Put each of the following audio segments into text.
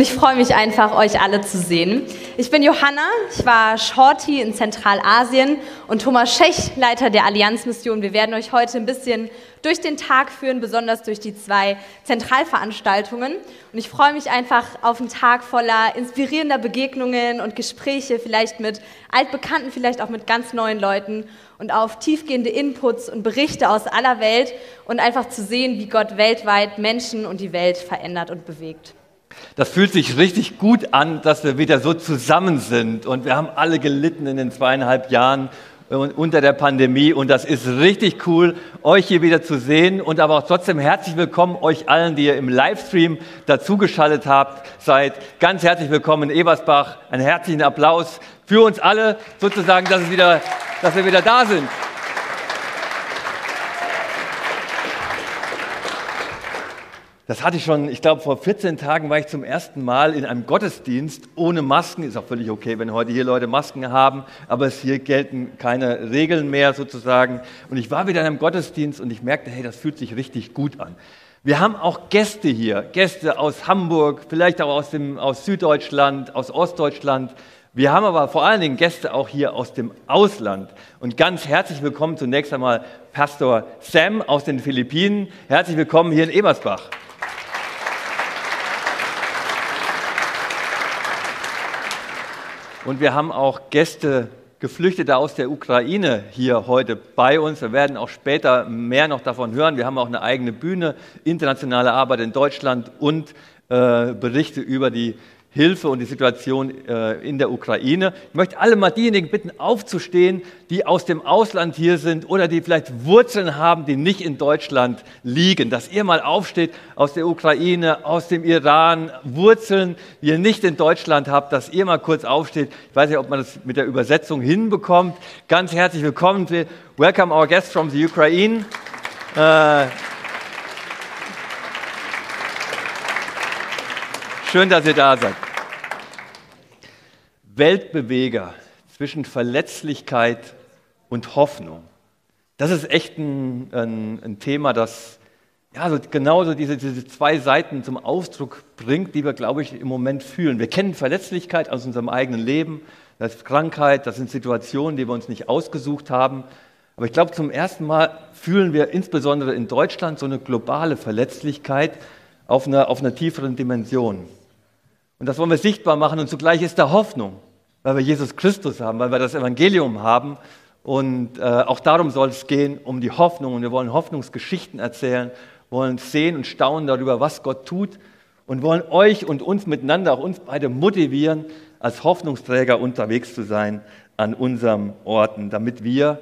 und ich freue mich einfach, euch alle zu sehen. Ich bin Johanna, ich war Shorty in Zentralasien und Thomas Schech, Leiter der Allianzmission. Wir werden euch heute ein bisschen durch den Tag führen, besonders durch die zwei Zentralveranstaltungen. Und ich freue mich einfach auf einen Tag voller inspirierender Begegnungen und Gespräche, vielleicht mit Altbekannten, vielleicht auch mit ganz neuen Leuten und auf tiefgehende Inputs und Berichte aus aller Welt und einfach zu sehen, wie Gott weltweit Menschen und die Welt verändert und bewegt. Das fühlt sich richtig gut an, dass wir wieder so zusammen sind. Und wir haben alle gelitten in den zweieinhalb Jahren unter der Pandemie. Und das ist richtig cool, euch hier wieder zu sehen. Und aber auch trotzdem herzlich willkommen euch allen, die ihr im Livestream dazugeschaltet habt. Seid ganz herzlich willkommen in Ebersbach. Einen herzlichen Applaus für uns alle, sozusagen, dass, wieder, dass wir wieder da sind. Das hatte ich schon, ich glaube, vor 14 Tagen war ich zum ersten Mal in einem Gottesdienst ohne Masken. Ist auch völlig okay, wenn heute hier Leute Masken haben, aber es hier gelten keine Regeln mehr sozusagen. Und ich war wieder in einem Gottesdienst und ich merkte, hey, das fühlt sich richtig gut an. Wir haben auch Gäste hier, Gäste aus Hamburg, vielleicht auch aus, dem, aus Süddeutschland, aus Ostdeutschland. Wir haben aber vor allen Dingen Gäste auch hier aus dem Ausland. Und ganz herzlich willkommen zunächst einmal Pastor Sam aus den Philippinen. Herzlich willkommen hier in Ebersbach. Und wir haben auch Gäste, Geflüchtete aus der Ukraine hier heute bei uns. Wir werden auch später mehr noch davon hören. Wir haben auch eine eigene Bühne, internationale Arbeit in Deutschland und äh, Berichte über die Hilfe und die Situation äh, in der Ukraine. Ich möchte alle mal diejenigen bitten, aufzustehen, die aus dem Ausland hier sind oder die vielleicht Wurzeln haben, die nicht in Deutschland liegen. Dass ihr mal aufsteht aus der Ukraine, aus dem Iran, Wurzeln, die ihr nicht in Deutschland habt, dass ihr mal kurz aufsteht. Ich weiß nicht, ob man das mit der Übersetzung hinbekommt. Ganz herzlich willkommen. Welcome our guests from the Ukraine. Äh, Schön, dass ihr da seid. Weltbeweger zwischen Verletzlichkeit und Hoffnung. Das ist echt ein, ein, ein Thema, das ja, so genauso diese, diese zwei Seiten zum Ausdruck bringt, die wir, glaube ich, im Moment fühlen. Wir kennen Verletzlichkeit aus unserem eigenen Leben. Das ist Krankheit, das sind Situationen, die wir uns nicht ausgesucht haben. Aber ich glaube, zum ersten Mal fühlen wir insbesondere in Deutschland so eine globale Verletzlichkeit auf einer, auf einer tieferen Dimension. Und das wollen wir sichtbar machen und zugleich ist da Hoffnung, weil wir Jesus Christus haben, weil wir das Evangelium haben. Und äh, auch darum soll es gehen, um die Hoffnung. Und wir wollen Hoffnungsgeschichten erzählen, wollen sehen und staunen darüber, was Gott tut und wollen euch und uns miteinander, auch uns beide motivieren, als Hoffnungsträger unterwegs zu sein an unseren Orten, damit wir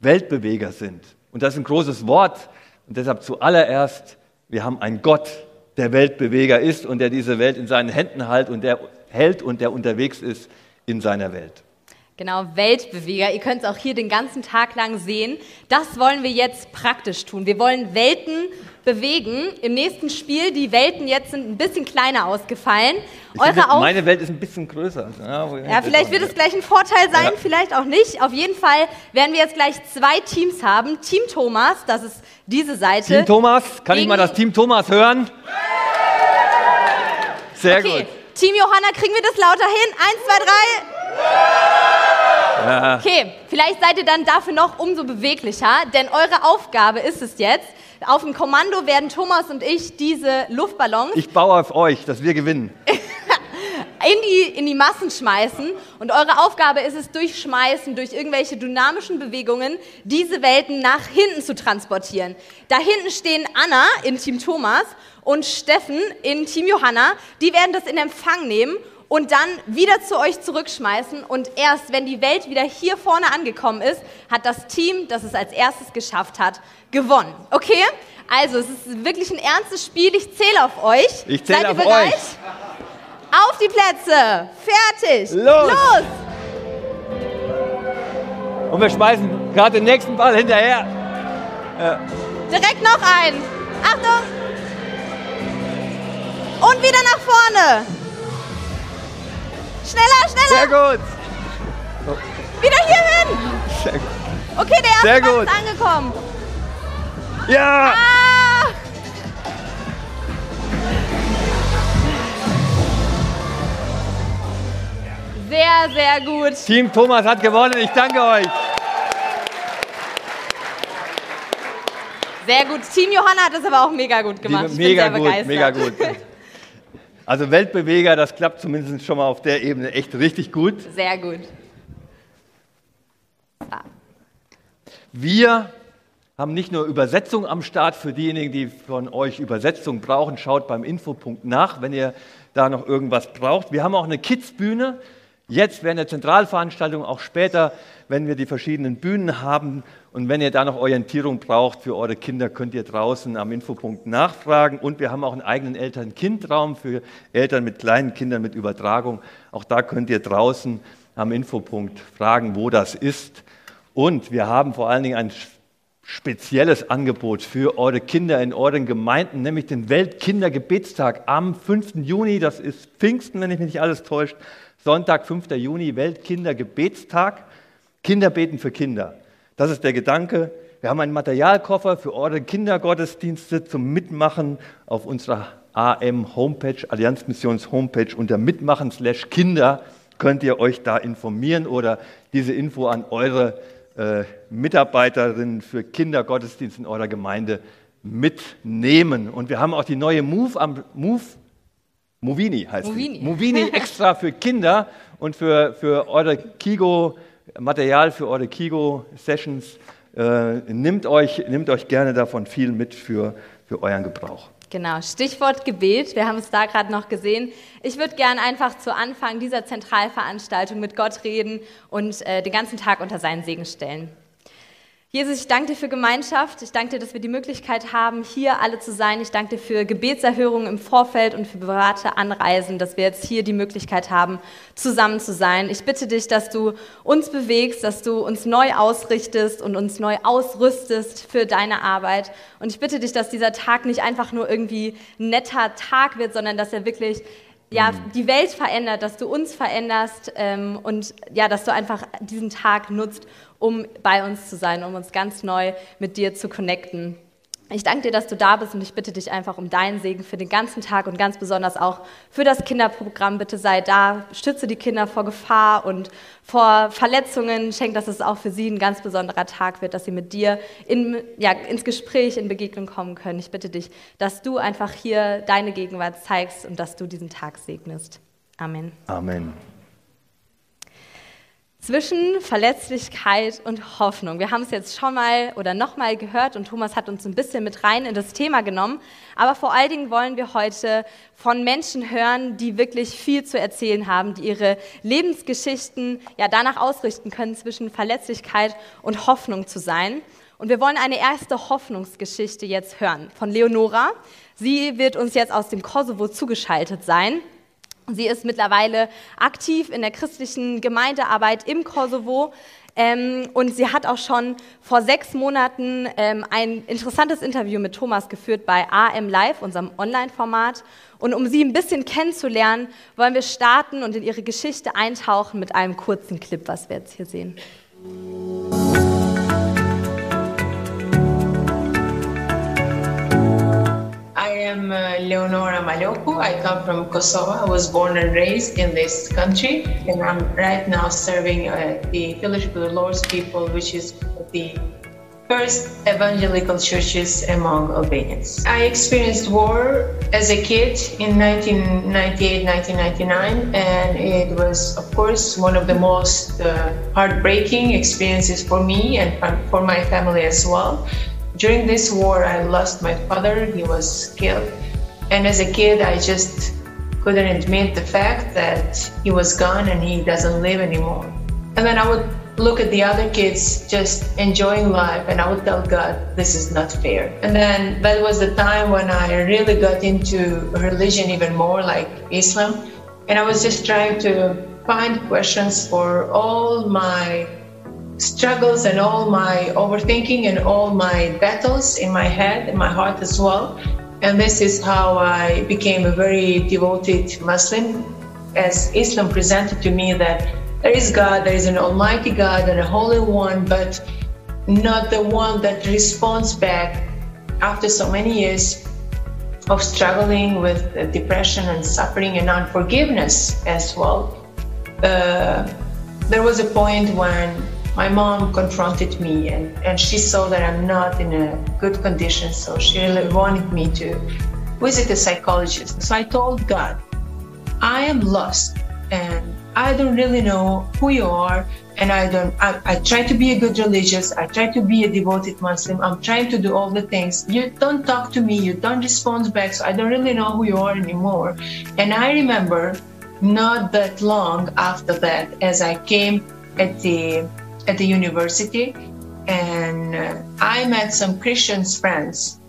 Weltbeweger sind. Und das ist ein großes Wort. Und deshalb zuallererst, wir haben einen Gott, der Weltbeweger ist und der diese Welt in seinen Händen hält und der hält und der unterwegs ist in seiner Welt. Genau, Weltbeweger. Ihr könnt es auch hier den ganzen Tag lang sehen. Das wollen wir jetzt praktisch tun. Wir wollen Welten bewegen. Im nächsten Spiel, die Welten jetzt sind ein bisschen kleiner ausgefallen. Finde, meine Welt ist ein bisschen größer. Ja, ja vielleicht wird es gleich ein Vorteil sein, ja. vielleicht auch nicht. Auf jeden Fall werden wir jetzt gleich zwei Teams haben. Team Thomas, das ist diese Seite. Team Thomas, kann ich mal das Team Thomas hören? Sehr okay. gut. Team Johanna, kriegen wir das lauter hin? Eins, zwei, drei. Ja. Okay, vielleicht seid ihr dann dafür noch umso beweglicher, denn eure Aufgabe ist es jetzt, auf dem Kommando werden Thomas und ich diese Luftballons. Ich baue auf euch, dass wir gewinnen. in die, in die Massen schmeißen. Und eure Aufgabe ist es, durch Schmeißen, durch irgendwelche dynamischen Bewegungen, diese Welten nach hinten zu transportieren. Da hinten stehen Anna in Team Thomas und Steffen in Team Johanna. Die werden das in Empfang nehmen und dann wieder zu euch zurückschmeißen. Und erst wenn die Welt wieder hier vorne angekommen ist, hat das Team, das es als erstes geschafft hat, gewonnen. Okay? Also, es ist wirklich ein ernstes Spiel. Ich zähle auf euch. Ich zähle auf bereit? euch. Auf die Plätze. Fertig. Los. Los. Und wir schmeißen gerade den nächsten Ball hinterher. Ja. Direkt noch ein. Achtung. Und wieder nach vorne. Schneller, schneller. Sehr gut. Wieder hier hin. Sehr gut. Okay, der erste Sehr gut. ist angekommen. Ja. Ah. Sehr, sehr gut. Team Thomas hat gewonnen. Ich danke euch. Sehr gut. Team Johanna hat es aber auch mega gut gemacht. Ich mega bin sehr gut, mega gut. Also Weltbeweger, das klappt zumindest schon mal auf der Ebene echt richtig gut. Sehr gut. Wir haben nicht nur Übersetzung am Start für diejenigen, die von euch Übersetzung brauchen. Schaut beim Infopunkt nach, wenn ihr da noch irgendwas braucht. Wir haben auch eine Kids-Bühne. Jetzt während der Zentralveranstaltung, auch später, wenn wir die verschiedenen Bühnen haben. Und wenn ihr da noch Orientierung braucht für eure Kinder, könnt ihr draußen am Infopunkt nachfragen. Und wir haben auch einen eigenen Eltern-Kind-Raum für Eltern mit kleinen Kindern mit Übertragung. Auch da könnt ihr draußen am Infopunkt fragen, wo das ist. Und wir haben vor allen Dingen ein spezielles Angebot für eure Kinder in euren Gemeinden, nämlich den Weltkindergebetstag am 5. Juni. Das ist Pfingsten, wenn ich mich nicht alles täuscht. Sonntag, 5. Juni, Weltkindergebetstag. Kinder beten für Kinder. Das ist der Gedanke. Wir haben einen Materialkoffer für eure Kindergottesdienste zum Mitmachen auf unserer AM-Homepage, Allianzmissions-Homepage unter Mitmachen slash Kinder könnt ihr euch da informieren oder diese Info an eure äh, Mitarbeiterinnen für Kindergottesdienst in eurer Gemeinde mitnehmen. Und wir haben auch die neue Move am Move Movini heißt Movini. Die. Movini extra für Kinder und für, für eure Kigo, Material für eure Kigo-Sessions. Äh, nimmt, euch, nimmt euch gerne davon viel mit für, für euren Gebrauch. Genau, Stichwort Gebet. Wir haben es da gerade noch gesehen. Ich würde gern einfach zu Anfang dieser Zentralveranstaltung mit Gott reden und äh, den ganzen Tag unter seinen Segen stellen. Jesus, ich danke dir für Gemeinschaft. Ich danke dir, dass wir die Möglichkeit haben, hier alle zu sein. Ich danke dir für Gebetserhörungen im Vorfeld und für private Anreisen, dass wir jetzt hier die Möglichkeit haben, zusammen zu sein. Ich bitte dich, dass du uns bewegst, dass du uns neu ausrichtest und uns neu ausrüstest für deine Arbeit. Und ich bitte dich, dass dieser Tag nicht einfach nur irgendwie ein netter Tag wird, sondern dass er wirklich ja, mhm. die Welt verändert, dass du uns veränderst ähm, und ja, dass du einfach diesen Tag nutzt, um bei uns zu sein, um uns ganz neu mit dir zu connecten. Ich danke dir, dass du da bist und ich bitte dich einfach um deinen Segen für den ganzen Tag und ganz besonders auch für das Kinderprogramm. Bitte sei da, stütze die Kinder vor Gefahr und vor Verletzungen. Schenk, dass es auch für sie ein ganz besonderer Tag wird, dass sie mit dir in, ja, ins Gespräch, in Begegnung kommen können. Ich bitte dich, dass du einfach hier deine Gegenwart zeigst und dass du diesen Tag segnest. Amen. Amen zwischen Verletzlichkeit und Hoffnung. Wir haben es jetzt schon mal oder nochmal gehört und Thomas hat uns ein bisschen mit rein in das Thema genommen. Aber vor allen Dingen wollen wir heute von Menschen hören, die wirklich viel zu erzählen haben, die ihre Lebensgeschichten ja danach ausrichten können, zwischen Verletzlichkeit und Hoffnung zu sein. Und wir wollen eine erste Hoffnungsgeschichte jetzt hören von Leonora. Sie wird uns jetzt aus dem Kosovo zugeschaltet sein. Sie ist mittlerweile aktiv in der christlichen Gemeindearbeit im Kosovo. Ähm, und sie hat auch schon vor sechs Monaten ähm, ein interessantes Interview mit Thomas geführt bei AM Live, unserem Online-Format. Und um sie ein bisschen kennenzulernen, wollen wir starten und in ihre Geschichte eintauchen mit einem kurzen Clip, was wir jetzt hier sehen. Am uh, Leonora Maloku. I come from Kosovo. I was born and raised in this country, and I'm right now serving uh, the Fellowship of the Lord's People, which is the first evangelical churches among Albanians. I experienced war as a kid in 1998 1999, and it was, of course, one of the most uh, heartbreaking experiences for me and for my family as well. During this war, I lost my father, he was killed. And as a kid, I just couldn't admit the fact that he was gone and he doesn't live anymore. And then I would look at the other kids just enjoying life and I would tell God, this is not fair. And then that was the time when I really got into religion even more, like Islam. And I was just trying to find questions for all my struggles and all my overthinking and all my battles in my head and my heart as well. And this is how I became a very devoted Muslim, as Islam presented to me that there is God, there is an Almighty God and a Holy One, but not the one that responds back after so many years of struggling with depression and suffering and unforgiveness as well. uh, there was a point when my mom confronted me and, and she saw that I'm not in a good condition, so she really wanted me to visit a psychologist. So I told God, I am lost and I don't really know who you are and I don't I, I try to be a good religious, I try to be a devoted Muslim, I'm trying to do all the things. You don't talk to me, you don't respond back, so I don't really know who you are anymore. And I remember not that long after that as I came at the at the university, and uh, I met some Christian friends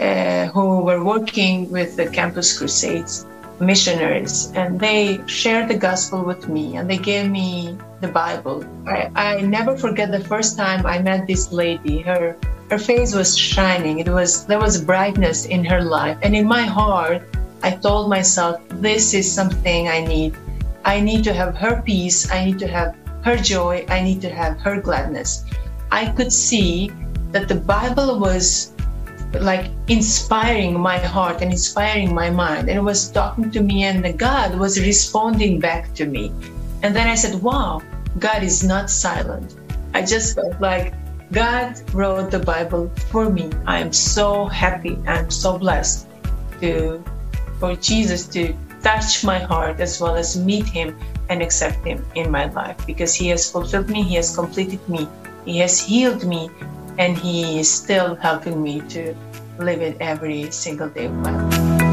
uh, who were working with the Campus Crusades missionaries, and they shared the gospel with me, and they gave me the Bible. I, I never forget the first time I met this lady. Her her face was shining. It was there was brightness in her life, and in my heart, I told myself, this is something I need. I need to have her peace. I need to have her joy, I need to have her gladness. I could see that the Bible was like inspiring my heart and inspiring my mind, and it was talking to me, and God was responding back to me. And then I said, Wow, God is not silent. I just felt like God wrote the Bible for me. I am so happy. I'm so blessed to for Jesus to touch my heart as well as meet him and accept Him in my life because He has fulfilled me, He has completed me, He has healed me, and He is still helping me to live it every single day of my life.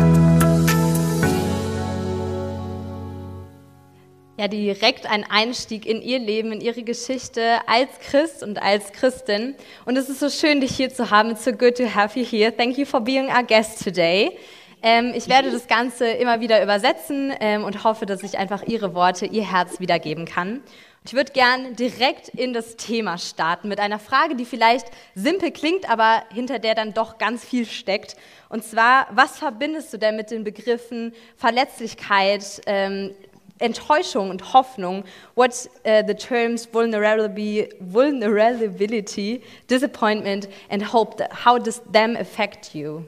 Ja, direkt ein Einstieg in ihr Leben, in ihre Geschichte als Christ und als Christin. Und es ist so schön, dich hier zu haben. It's so good to have you here. Thank you for being our guest today. Ähm, ich werde das Ganze immer wieder übersetzen ähm, und hoffe, dass ich einfach Ihre Worte, Ihr Herz wiedergeben kann. Ich würde gern direkt in das Thema starten mit einer Frage, die vielleicht simpel klingt, aber hinter der dann doch ganz viel steckt. Und zwar, was verbindest du denn mit den Begriffen Verletzlichkeit, ähm, Enttäuschung und Hoffnung? What uh, the terms vulnerability, disappointment and hope, how does them affect you?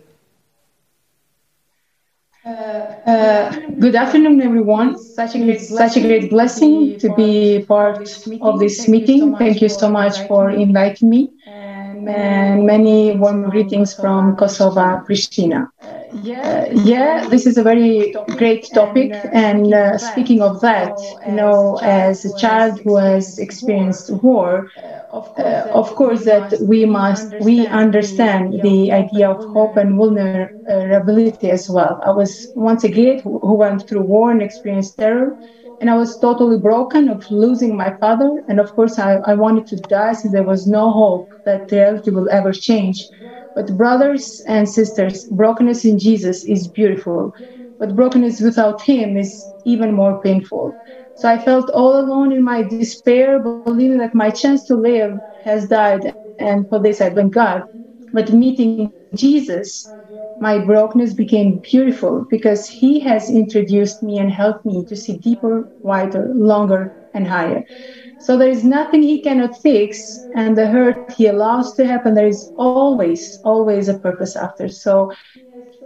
Uh, good afternoon, everyone. Such a great, such a great blessing to be part of this meeting. Thank you so much for inviting me. And many warm greetings from Kosovo, Pristina. Uh, yeah, this is a very great topic. And uh, speaking of that, you know, as a child who has experienced war, uh, of course that we must we understand the idea of hope and vulnerability as well. I was once a kid who, who went through war and experienced terror and i was totally broken of losing my father and of course i, I wanted to die since there was no hope that reality will ever change. But brothers and sisters brokenness in jesus is beautiful but brokenness without him is even more painful so I felt all alone in my despair, believing that my chance to live has died. And for this, I blame God. But meeting Jesus, my brokenness became beautiful because he has introduced me and helped me to see deeper, wider, longer, and higher. So there is nothing he cannot fix, and the hurt he allows to happen, there is always, always a purpose after. So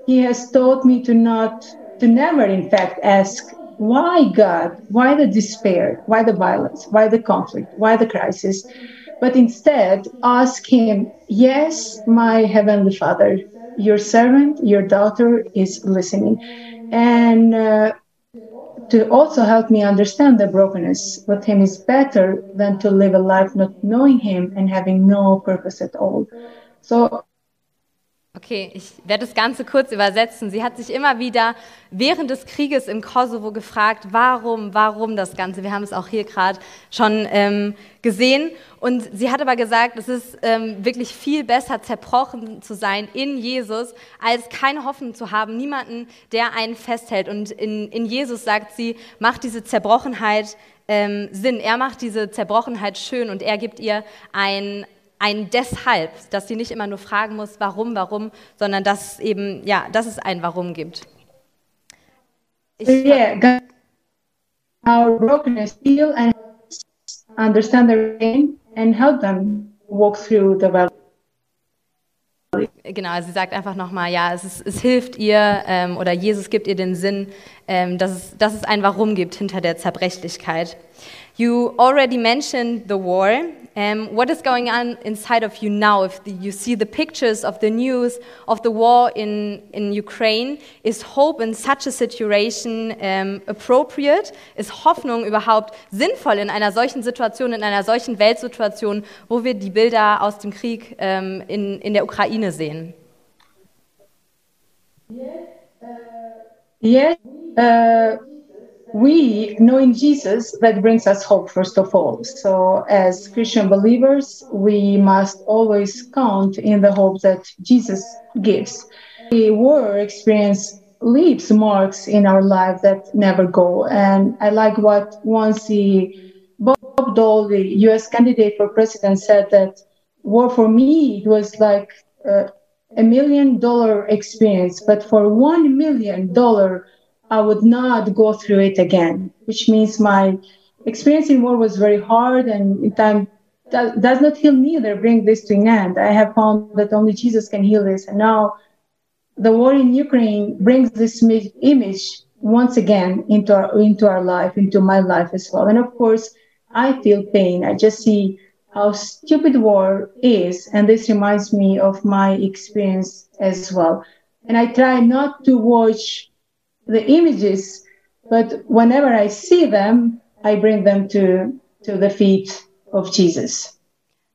he has taught me to not, to never, in fact, ask why God? Why the despair? Why the violence? Why the conflict? Why the crisis? But instead, ask Him, Yes, my Heavenly Father, your servant, your daughter is listening. And uh, to also help me understand the brokenness with Him is better than to live a life not knowing Him and having no purpose at all. So Okay, ich werde das Ganze kurz übersetzen. Sie hat sich immer wieder während des Krieges im Kosovo gefragt, warum, warum das Ganze. Wir haben es auch hier gerade schon ähm, gesehen. Und sie hat aber gesagt, es ist ähm, wirklich viel besser, zerbrochen zu sein in Jesus, als keine Hoffnung zu haben, niemanden, der einen festhält. Und in, in Jesus sagt sie, macht diese Zerbrochenheit ähm, Sinn. Er macht diese Zerbrochenheit schön und er gibt ihr ein, ein Deshalb, dass sie nicht immer nur fragen muss, warum, warum, sondern dass eben, ja, dass es ein Warum gibt. Ich yeah, our brokenness, heal and understand their pain and help them walk through the valley. genau, sie sagt einfach nochmal, ja, es, ist, es hilft ihr ähm, oder Jesus gibt ihr den Sinn, ähm, dass, es, dass es ein Warum gibt hinter der Zerbrechlichkeit. You already mentioned the war. Um, what is going on inside of you now? If the, you see the pictures of the news of the war in, in Ukraine, is hope in such a situation um, appropriate? Ist Hoffnung überhaupt sinnvoll in einer solchen Situation, in einer solchen Weltsituation, wo wir die Bilder aus dem Krieg um, in, in der Ukraine sehen? Yes. Uh, uh we knowing Jesus that brings us hope, first of all. So, as Christian believers, we must always count in the hope that Jesus gives. The war experience leaves marks in our life that never go. And I like what once the Bob Dole, the US candidate for president, said that war for me it was like uh, a million dollar experience, but for one million dollar I would not go through it again, which means my experience in war was very hard and time does not heal me neither bring this to an end. I have found that only Jesus can heal this. And now the war in Ukraine brings this image once again into our, into our life, into my life as well. And of course, I feel pain. I just see how stupid war is. And this reminds me of my experience as well. And I try not to watch the images, but whenever I see them, I bring them to, to the feet of Jesus.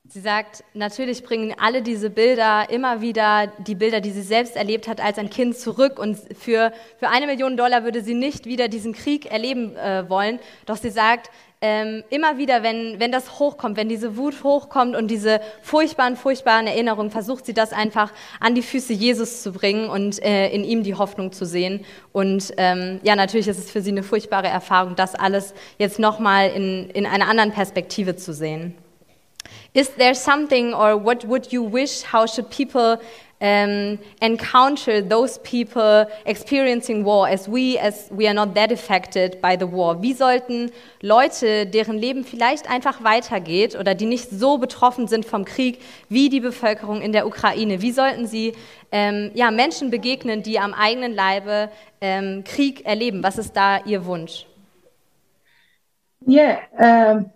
Sie sagt, natürlich bringen alle diese Bilder immer wieder die Bilder, die sie selbst erlebt hat als ein Kind zurück. Und für, für eine Million Dollar würde sie nicht wieder diesen Krieg erleben äh, wollen. Doch sie sagt, ähm, immer wieder, wenn, wenn das hochkommt, wenn diese Wut hochkommt und diese furchtbaren, furchtbaren Erinnerungen, versucht sie das einfach an die Füße Jesus zu bringen und äh, in ihm die Hoffnung zu sehen. Und ähm, ja, natürlich ist es für sie eine furchtbare Erfahrung, das alles jetzt nochmal in, in einer anderen Perspektive zu sehen. Is there something or what would you wish? How should people um, encounter those people experiencing war as we, as we are not that affected by the war? Wie sollten Leute, deren Leben vielleicht einfach weitergeht oder die nicht so betroffen sind vom Krieg wie die Bevölkerung in der Ukraine, wie sollten sie ähm, ja, Menschen begegnen, die am eigenen Leibe ähm, Krieg erleben? Was ist da Ihr Wunsch? Yeah, um,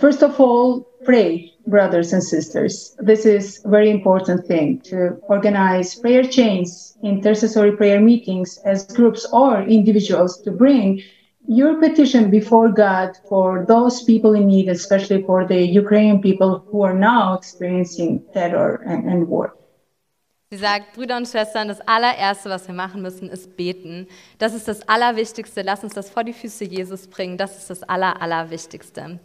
first of all, pray. Brothers and sisters. This is a very important thing to organize prayer chains, intercessory prayer meetings as groups or individuals to bring your petition before God for those people in need, especially for the Ukrainian people who are now experiencing terror and, and war. Sie sagt, Brüder und Schwestern, das allererste, was wir machen müssen, ist beten. Das ist das Allerwichtigste. Lass uns das vor die Füße Jesus bringen. Das ist das Aller, Allerwichtigste.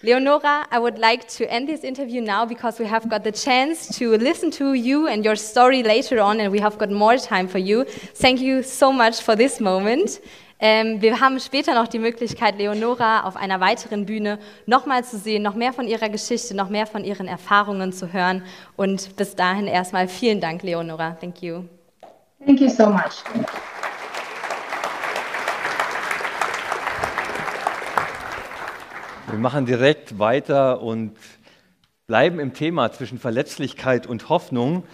Leonora, I would like to end this interview now because we have got the chance to listen to you and your story later on, and we have got more time for you. Thank you so much for this moment. Ähm, wir haben später noch die Möglichkeit, Leonora auf einer weiteren Bühne nochmal zu sehen, noch mehr von ihrer Geschichte, noch mehr von ihren Erfahrungen zu hören. Und bis dahin erstmal vielen Dank, Leonora. Thank you. Thank you so much. Wir machen direkt weiter und bleiben im Thema zwischen Verletzlichkeit und Hoffnung.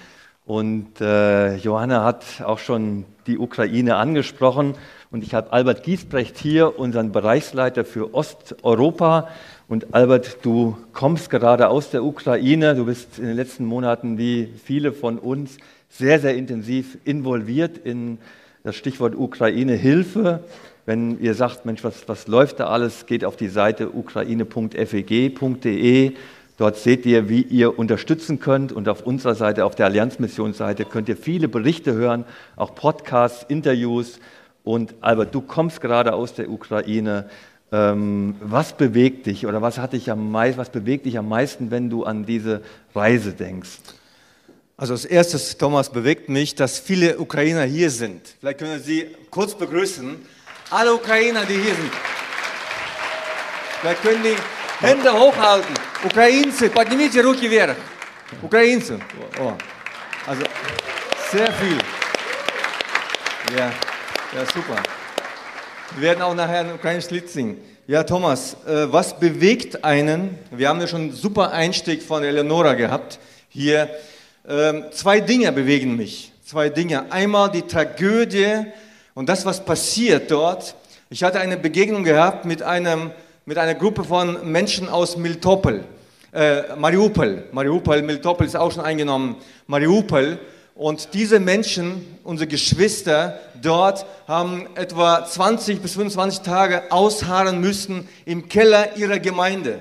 Und äh, Johanna hat auch schon die Ukraine angesprochen. Und ich habe Albert Giesbrecht hier, unseren Bereichsleiter für Osteuropa. Und Albert, du kommst gerade aus der Ukraine. Du bist in den letzten Monaten, wie viele von uns, sehr, sehr intensiv involviert in das Stichwort Ukraine-Hilfe. Wenn ihr sagt, Mensch, was, was läuft da alles, geht auf die Seite ukraine.feg.de. Dort seht ihr, wie ihr unterstützen könnt. Und auf unserer Seite, auf der Allianzmissionsseite, könnt ihr viele Berichte hören, auch Podcasts, Interviews. Und Albert, du kommst gerade aus der Ukraine. Ähm, was bewegt dich oder was hat dich am meisten, was bewegt dich am meisten, wenn du an diese Reise denkst? Also als erstes, Thomas, bewegt mich, dass viele Ukrainer hier sind. Vielleicht können Sie kurz begrüßen alle Ukrainer, die hier sind. Wir können die Hände hochhalten. Украинцы, поднимите руки вверх. Украинцы. Oh. Also sehr viel. Ja, ja, super. Wir werden auch nachher ein ukrainisches Lied singen. Ja, Thomas, äh, was bewegt einen? Wir haben ja schon einen super Einstieg von Eleonora gehabt hier. Ähm, zwei Dinge bewegen mich. Zwei Dinge. Einmal die Tragödie und das, was passiert dort. Ich hatte eine Begegnung gehabt mit, einem, mit einer Gruppe von Menschen aus Miltopol. Äh, Mariupol. Mariupol, Miltopol ist auch schon eingenommen. Mariupol. Und diese Menschen, unsere Geschwister dort, haben etwa 20 bis 25 Tage ausharren müssen im Keller ihrer Gemeinde.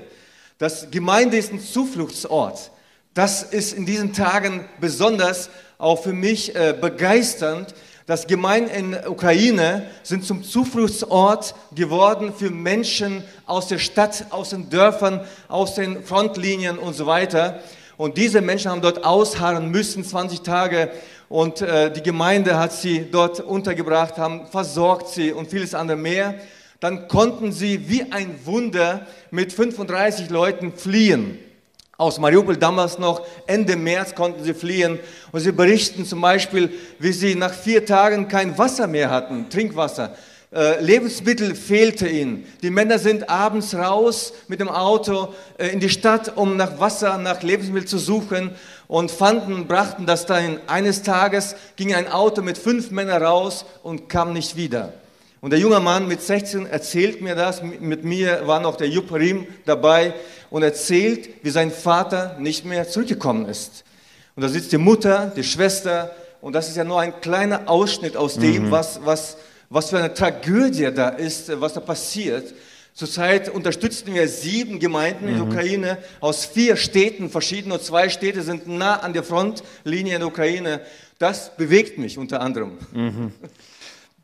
Das Gemeinde ist ein Zufluchtsort. Das ist in diesen Tagen besonders auch für mich äh, begeisternd. Das Gemeinden in Ukraine sind zum Zufluchtsort geworden für Menschen aus der Stadt, aus den Dörfern, aus den Frontlinien und so weiter. Und diese Menschen haben dort ausharren müssen, 20 Tage. Und äh, die Gemeinde hat sie dort untergebracht, haben versorgt sie und vieles andere mehr. Dann konnten sie wie ein Wunder mit 35 Leuten fliehen. Aus Mariupol damals noch, Ende März konnten sie fliehen. Und sie berichten zum Beispiel, wie sie nach vier Tagen kein Wasser mehr hatten, Trinkwasser. Äh, Lebensmittel fehlte ihnen. Die Männer sind abends raus mit dem Auto äh, in die Stadt, um nach Wasser, nach Lebensmittel zu suchen und fanden, brachten das dann. Eines Tages ging ein Auto mit fünf Männern raus und kam nicht wieder. Und der junge Mann mit 16 erzählt mir das. Mit mir war noch der Jupp Riem dabei und erzählt, wie sein Vater nicht mehr zurückgekommen ist. Und da sitzt die Mutter, die Schwester und das ist ja nur ein kleiner Ausschnitt aus dem, mhm. was, was was für eine Tragödie da ist, was da passiert. Zurzeit unterstützen wir sieben Gemeinden in der mhm. Ukraine aus vier Städten, verschiedene, zwei Städte sind nah an der Frontlinie in der Ukraine. Das bewegt mich unter anderem. Mhm.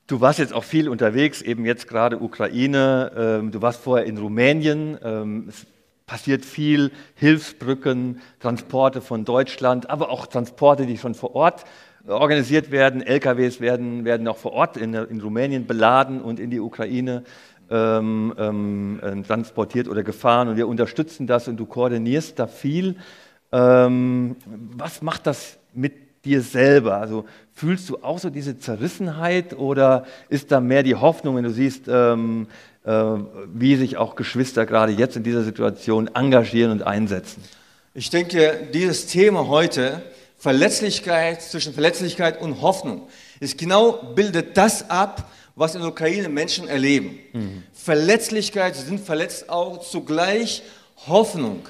Du warst jetzt auch viel unterwegs, eben jetzt gerade Ukraine. Ähm, du warst vorher in Rumänien. Ähm, es passiert viel, Hilfsbrücken, Transporte von Deutschland, aber auch Transporte, die schon vor Ort organisiert werden. LKWs werden, werden auch vor Ort in, in Rumänien beladen und in die Ukraine ähm, ähm, äh, transportiert oder gefahren. Und wir unterstützen das und du koordinierst da viel. Ähm, was macht das mit dir selber? Also fühlst du auch so diese Zerrissenheit oder ist da mehr die Hoffnung, wenn du siehst, ähm, äh, wie sich auch Geschwister gerade jetzt in dieser Situation engagieren und einsetzen? Ich denke, dieses Thema heute Verletzlichkeit, zwischen Verletzlichkeit und Hoffnung. Es genau bildet das ab, was in der Ukraine Menschen erleben. Mhm. Verletzlichkeit, sie sind verletzt auch zugleich Hoffnung.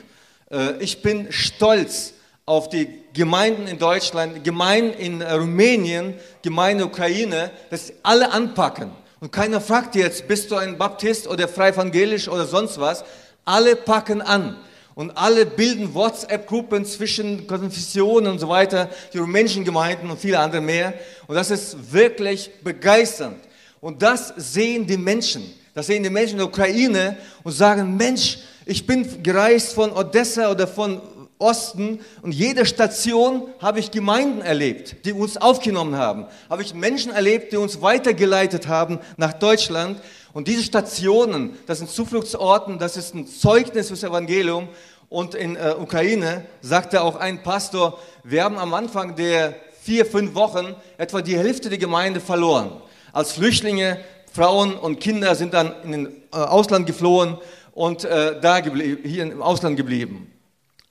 Äh, ich bin stolz auf die Gemeinden in Deutschland, Gemeinden in Rumänien, Gemeinden in der Ukraine, dass sie alle anpacken. Und keiner fragt jetzt, bist du ein Baptist oder frei evangelisch oder sonst was. Alle packen an und alle bilden WhatsApp-Gruppen zwischen Konfessionen und so weiter, die rumänischen Gemeinden und viele andere mehr. Und das ist wirklich begeisternd. Und das sehen die Menschen. Das sehen die Menschen in der Ukraine und sagen, Mensch, ich bin gereist von Odessa oder von Osten und jede Station habe ich Gemeinden erlebt, die uns aufgenommen haben. Habe ich Menschen erlebt, die uns weitergeleitet haben nach Deutschland. Und diese Stationen, das sind Zufluchtsorten, das ist ein Zeugnis fürs Evangelium. Und in äh, Ukraine sagte auch ein Pastor, wir haben am Anfang der vier, fünf Wochen etwa die Hälfte der Gemeinde verloren. Als Flüchtlinge, Frauen und Kinder sind dann in den äh, Ausland geflohen und äh, da hier im Ausland geblieben.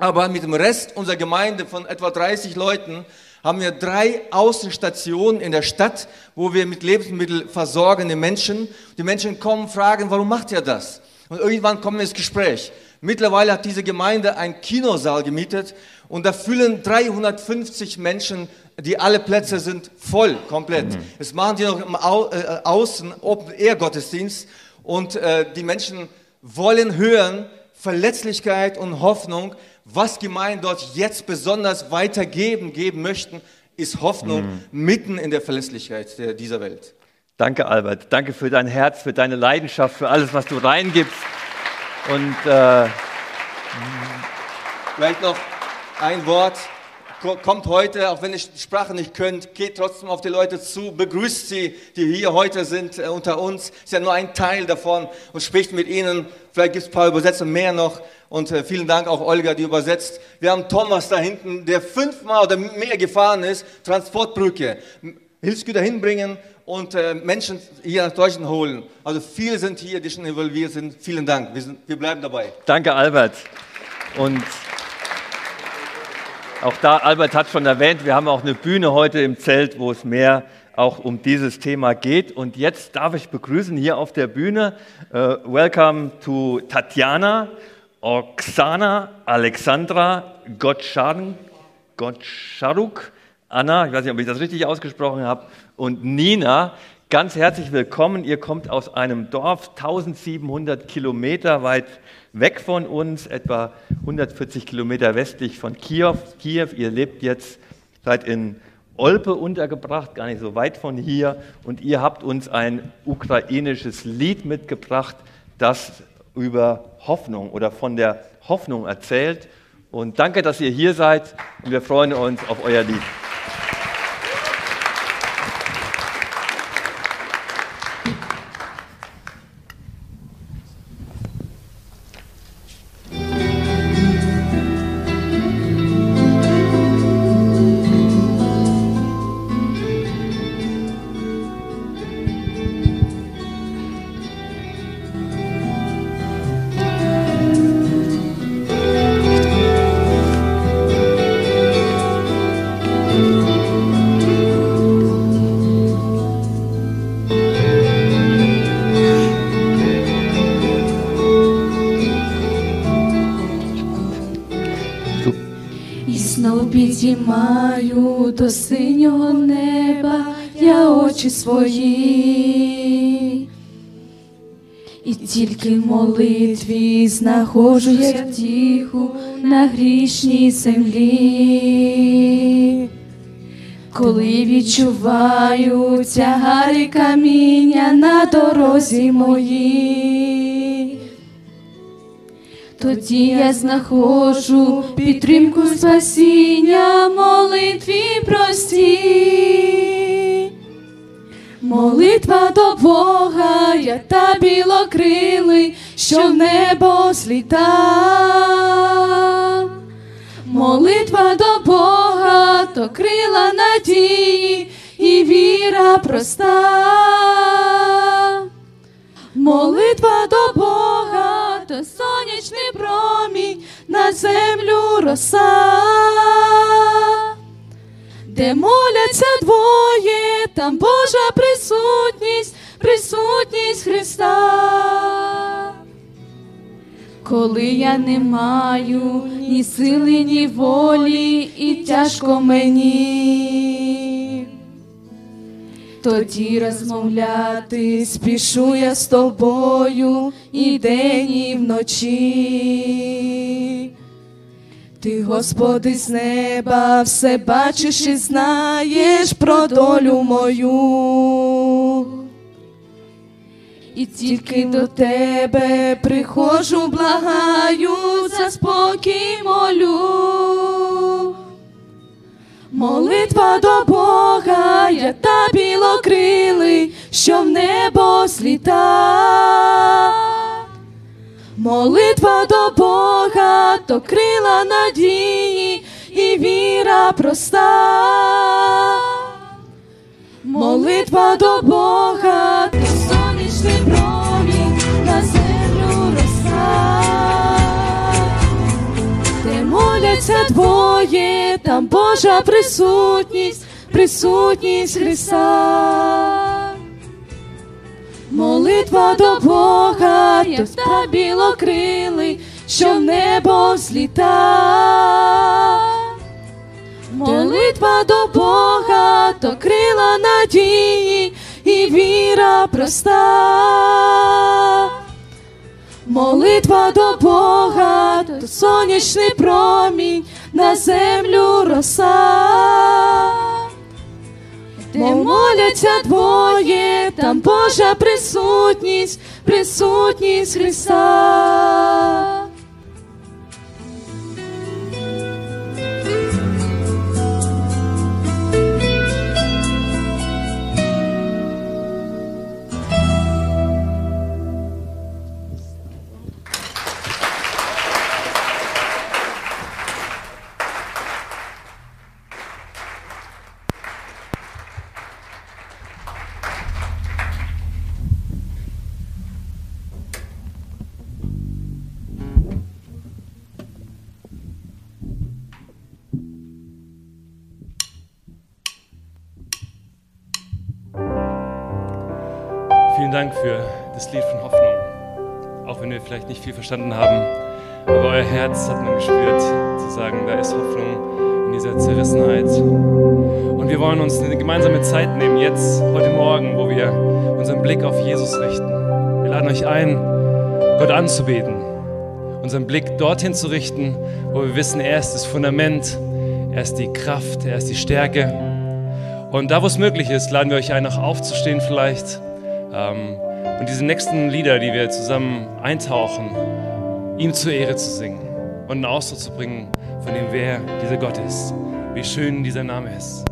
Aber mit dem Rest unserer Gemeinde von etwa 30 Leuten haben wir drei Außenstationen in der Stadt, wo wir mit Lebensmitteln versorgen die Menschen. Die Menschen kommen, fragen, warum macht ihr das? Und irgendwann kommen wir ins Gespräch. Mittlerweile hat diese Gemeinde einen Kinosaal gemietet und da füllen 350 Menschen, die alle Plätze sind voll, komplett. Mhm. Jetzt machen die noch im Au äh, Außen Open-Air-Gottesdienst und äh, die Menschen wollen hören Verletzlichkeit und Hoffnung. Was Gemeinden dort jetzt besonders weitergeben, geben möchten, ist Hoffnung mhm. mitten in der Verlässlichkeit dieser Welt. Danke, Albert. Danke für dein Herz, für deine Leidenschaft, für alles, was du reingibst. Und äh, vielleicht noch ein Wort. Kommt heute, auch wenn ihr die Sprache nicht könnt, geht trotzdem auf die Leute zu, begrüßt sie, die hier heute sind äh, unter uns. Ist ja nur ein Teil davon und spricht mit ihnen. Vielleicht gibt es ein paar Übersetzungen mehr noch. Und äh, vielen Dank auch Olga, die übersetzt. Wir haben Thomas da hinten, der fünfmal oder mehr gefahren ist, Transportbrücke. Hilfsgüter hinbringen und äh, Menschen hier nach Deutschland holen. Also viele sind hier, die schon involviert sind. Vielen Dank. Wir, sind, wir bleiben dabei. Danke, Albert. Und Auch da, Albert hat schon erwähnt, wir haben auch eine Bühne heute im Zelt, wo es mehr auch um dieses Thema geht. Und jetzt darf ich begrüßen hier auf der Bühne, uh, welcome to Tatjana, Oksana, Alexandra, Gottscharuk, Anna, ich weiß nicht, ob ich das richtig ausgesprochen habe, und Nina. Ganz herzlich willkommen. Ihr kommt aus einem Dorf 1700 Kilometer weit weg von uns, etwa 140 Kilometer westlich von Kiew. Kiew. Ihr lebt jetzt, seid in Olpe untergebracht, gar nicht so weit von hier. Und ihr habt uns ein ukrainisches Lied mitgebracht, das über Hoffnung oder von der Hoffnung erzählt. Und danke, dass ihr hier seid und wir freuen uns auf euer Lied. Підіймаю до синього неба я очі свої, і тільки в молитві знаходжу я втіху на грішній землі, коли відчуваю тягари каміння на дорозі моїй тоді я знаходжу підтримку спасіння молитві прості. Молитва до Бога, я та білокрилий, що в небо зліта. Молитва до Бога, то крила надії і віра проста. Молитва до Бога, то сонячний промінь на землю роса, де моляться двоє, там Божа присутність, присутність Христа. Коли я не маю ні сили, ні волі, і тяжко мені тоді розмовляти спішу я з тобою і день, і вночі. Ти, Господи, з неба все бачиш і знаєш про долю мою. І тільки до тебе приходжу, благаю, за спокій молю. Молитва до Бога, я та білокрилий, що в небо зліта. Молитва до Бога, то крила надії і віра проста. Молитва до Бога, то сонячний промінь Моляться двоє, там Божа присутність, присутність Христа. Молитва до Бога, то та білокрилий, що в небо зліта. Молитва до Бога, то крила надії і віра проста. Молитва до Бога, то сонячний промінь на землю роса. Де моляться двоє, там Божа присутність, присутність Христа. Dank für das Lied von Hoffnung. Auch wenn wir vielleicht nicht viel verstanden haben, aber euer Herz hat man gespürt, zu sagen, da ist Hoffnung in dieser Zerrissenheit. Und wir wollen uns eine gemeinsame Zeit nehmen, jetzt, heute Morgen, wo wir unseren Blick auf Jesus richten. Wir laden euch ein, Gott anzubeten, unseren Blick dorthin zu richten, wo wir wissen, er ist das Fundament, er ist die Kraft, er ist die Stärke. Und da, wo es möglich ist, laden wir euch ein, noch aufzustehen vielleicht. Ähm, und diese nächsten Lieder, die wir zusammen eintauchen, ihm zur Ehre zu singen und einen Ausdruck zu bringen von dem, wer dieser Gott ist, wie schön dieser Name ist.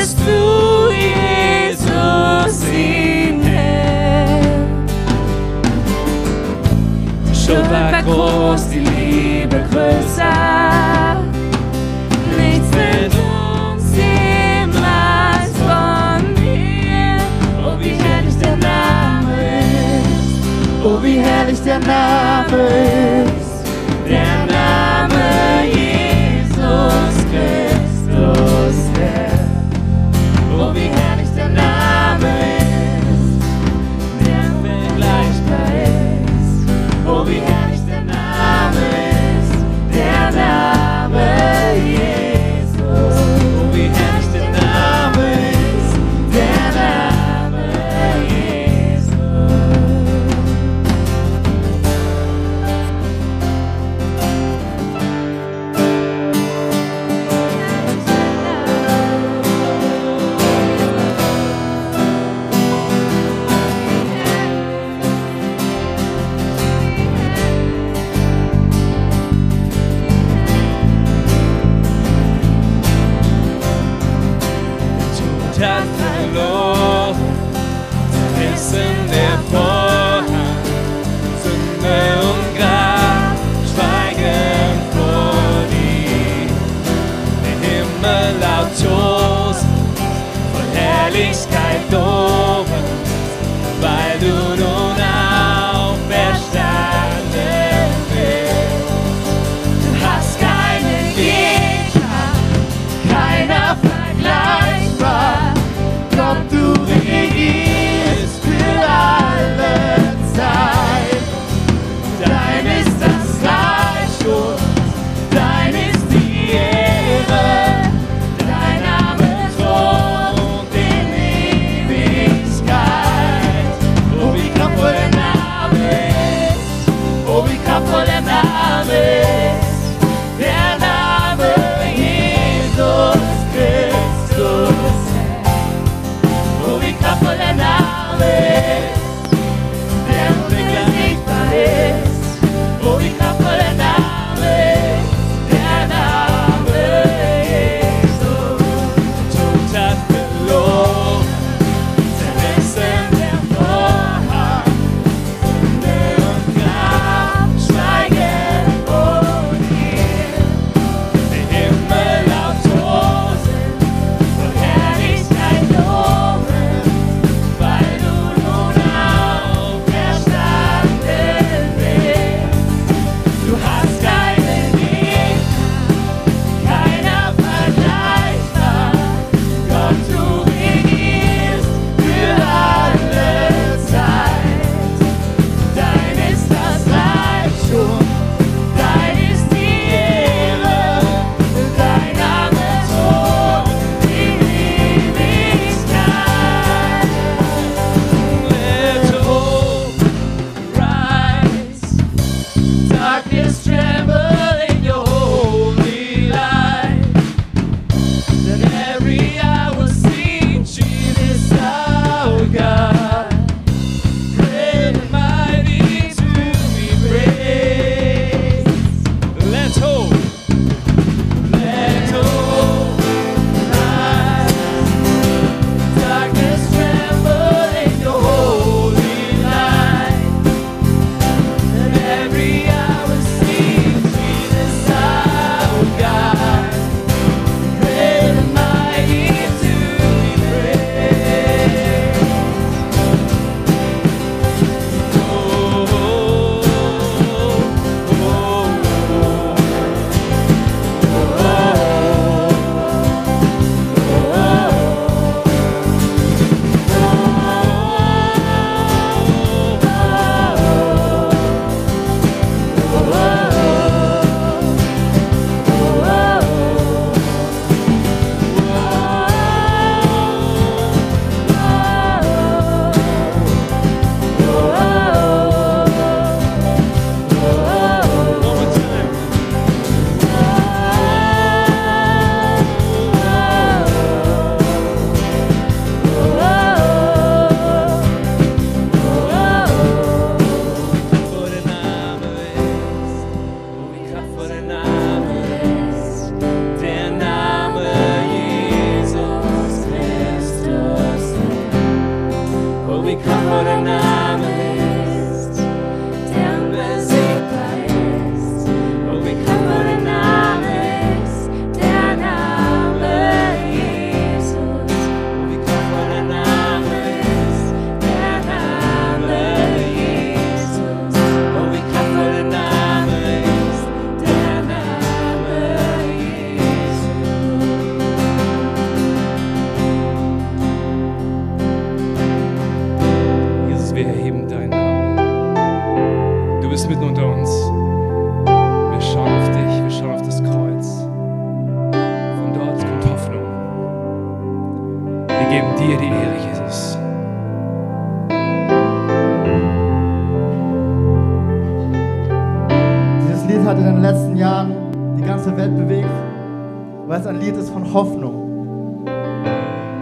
Brachtest du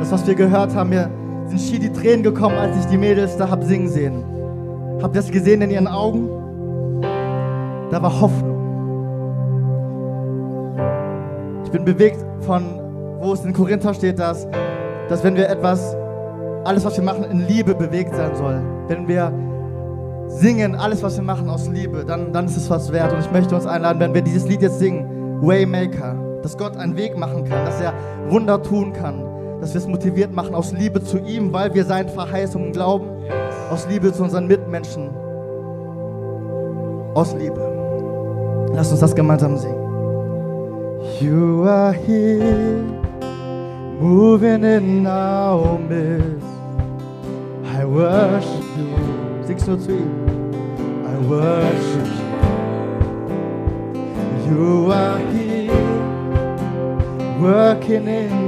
das, was wir gehört haben, mir sind schier die Tränen gekommen, als ich die Mädels da hab singen sehen. Habt ihr das gesehen in ihren Augen? Da war Hoffnung. Ich bin bewegt von, wo es in Korinther steht, dass, dass wenn wir etwas, alles, was wir machen, in Liebe bewegt sein soll. Wenn wir singen, alles, was wir machen, aus Liebe, dann, dann ist es was wert. Und ich möchte uns einladen, wenn wir dieses Lied jetzt singen, Waymaker, dass Gott einen Weg machen kann, dass er Wunder tun kann, dass wir es motiviert machen aus Liebe zu ihm, weil wir seinen Verheißungen glauben, yes. aus Liebe zu unseren Mitmenschen, aus Liebe. Lass uns das gemeinsam singen. You are here, moving in our midst. I worship you. Singst nur zu ihm. I worship you. You are here, working in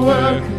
work.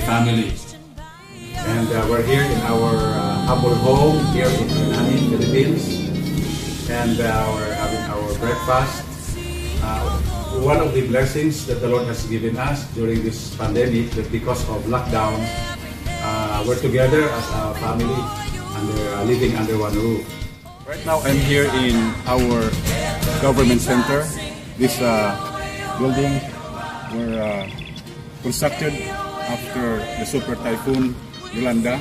My family. And uh, we're here in our uh, humble home here in Manani, Philippines. And uh, we're having our breakfast. Uh, one of the blessings that the Lord has given us during this pandemic that because of lockdown, uh, we're together as a family under uh, living under one roof. Right now, I'm here in our government center. This building were constructed after the super typhoon Yolanda,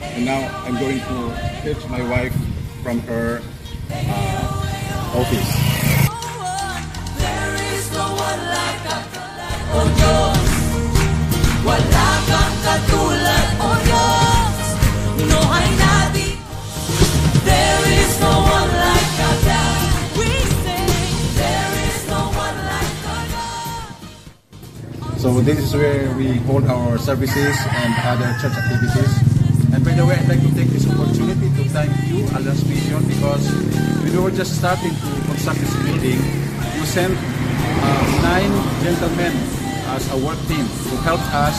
and now I'm going to fetch my wife from her uh, office. So this is where we hold our services and other church activities. And by the way, I'd like to take this opportunity to thank you, Alliance Vision, because when we were just starting to construct this building. You sent uh, nine gentlemen as a work team to help us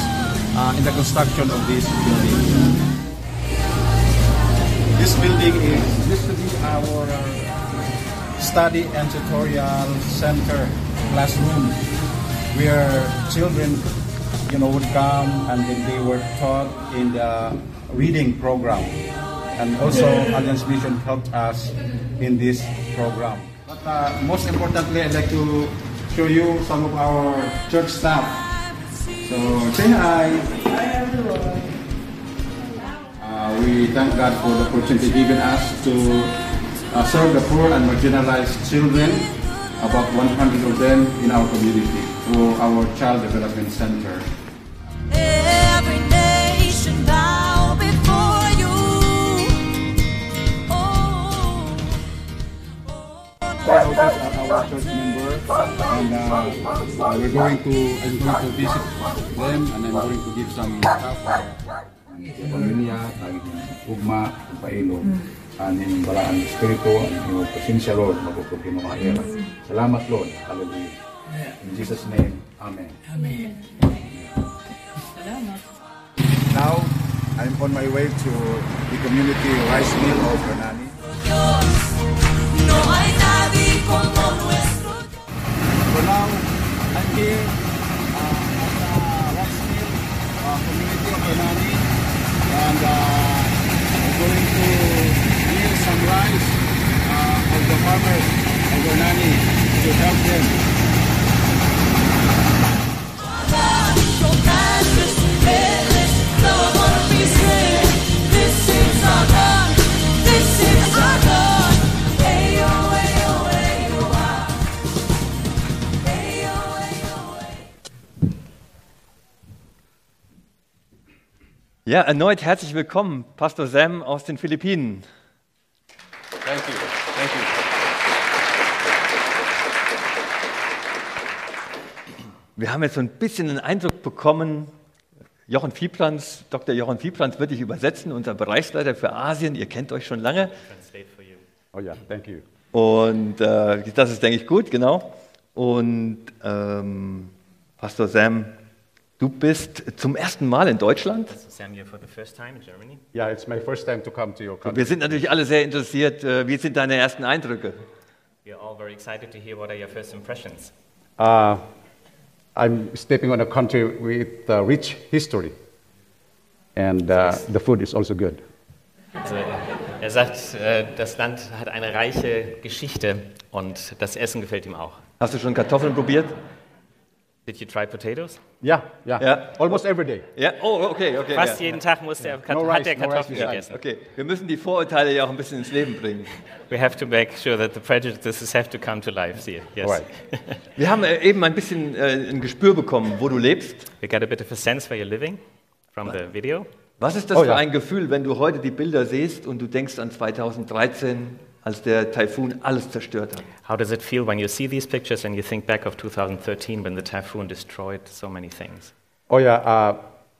uh, in the construction of this building. This building is used be our uh, study and tutorial center classroom where children you know would come and then they were taught in the reading program. And also Alliance Mission helped us in this program. But uh, most importantly I'd like to show you some of our church staff. So say hi. Hi everyone. Uh, we thank God for the opportunity given us to uh, serve the poor and marginalized children about 100 of them in our community for our Child Development Center. This is our church member, and uh, we're going to I'm going to visit them, and I'm going to give some stuff ang pamilya, ang ugma, ang pailo, ang balaan ng Espiritu, ang pasensya, Lord, magpupulkin ng kahira. Salamat, Lord. Hallelujah. In Jesus' name, Amen. Amen. Now, I'm on my way to the community rice mill of Hernani. No hay nadie como nuestro So now, I'm here uh, at the rice mill uh, community of Hernani, and uh, I'm going to mill some rice uh, of the farmers of Hernani to help them. Ja, erneut herzlich willkommen, Pastor Sam aus den Philippinen. Thank you. Wir haben jetzt so ein bisschen einen Eindruck bekommen, Jochen Vieplanz, Dr. Jochen Vieplanz wird dich übersetzen, unser Bereichsleiter für Asien. Ihr kennt euch schon lange. Oh yeah, thank you. Und äh, das ist, denke ich, gut, genau. Und ähm, Pastor Sam, du bist zum ersten Mal in Deutschland. Sam, you're for the first time in Germany. Yeah, it's my first time to come to your Und country. wir sind natürlich alle sehr interessiert, äh, wie sind deine ersten Eindrücke? We're all very excited to hear what are your first impressions. Uh, I'm stepping on a country with uh, rich history, and uh, the food is also good. Also, er sagt, äh, das Land hat eine reiche Geschichte und das Essen gefällt ihm auch. Hast du schon Kartoffeln probiert? Did you try potatoes? Yeah, yeah, Ja. almost every day. Ja, oh, okay, okay. Fast ja. jeden Tag musste er, Kat- No hat rice, er no rice Kartoffeln beside. gegessen. Okay, wir müssen die Vorurteile ja auch ein bisschen ins Leben bringen. We have to make sure that the prejudices have to come to life. See, yes. Right. Wir haben äh, eben ein bisschen äh, ein Gespür bekommen, wo du lebst. We got a bit of a sense where you're living from the video. Was ist das Oh für ja. ein Gefühl, wenn du heute die Bilder siehst und du denkst an 2013, als der Taifun alles zerstört hat? How does it feel when you see these pictures and you think back of 2013 when the typhoon destroyed so many things? Oh yeah, uh,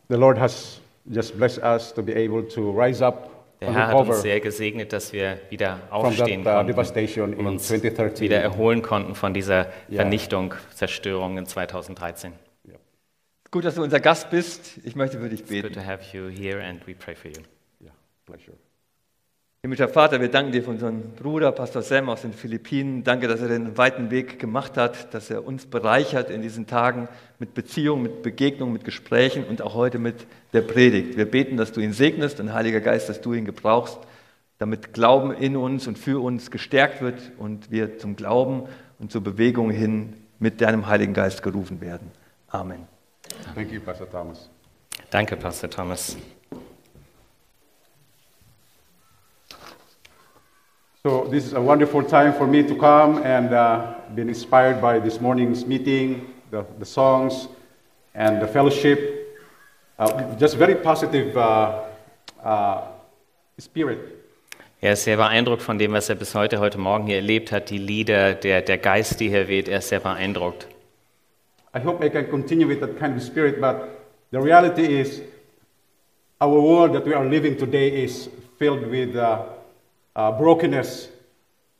the Lord has just blessed us to be able to rise up Der Herr hat uns recover sehr gesegnet, dass wir wieder from that aufstehen uh, konnten devastation und uns 2013. wieder erholen konnten von dieser. Vernichtung, Zerstörung in 2013. Gut, dass du unser Gast bist. Ich möchte für dich Good beten. to have you here and we pray for you. Yeah, pleasure. Himmlischer Vater, wir danken dir für unseren Bruder, Pastor Sam aus den Philippinen. Danke, dass er den weiten Weg gemacht hat, dass er uns bereichert in diesen Tagen mit Beziehungen, mit Begegnungen, mit Gesprächen und auch heute mit der Predigt. Wir beten, dass du ihn segnest und Heiliger Geist, dass du ihn gebrauchst, damit Glauben in uns und für uns gestärkt wird und wir zum Glauben und zur Bewegung hin mit deinem Heiligen Geist gerufen werden. Amen. Thank you, Pastor Thomas. Danke, Pastor Thomas. So this is a wonderful time for me to come and uh, been inspired by this morning's meeting, the, the songs, and the fellowship. Uh, just very positive uh, uh, spirit. Er ist sehr beeindruckt von dem, was er bis heute, heute Morgen hier erlebt hat. Die Lieder, der, der Geist, die hier weht, er ist sehr beeindruckt. I hope I can continue with that kind of spirit, but the reality is our world that we are living today is filled with uh, brokenness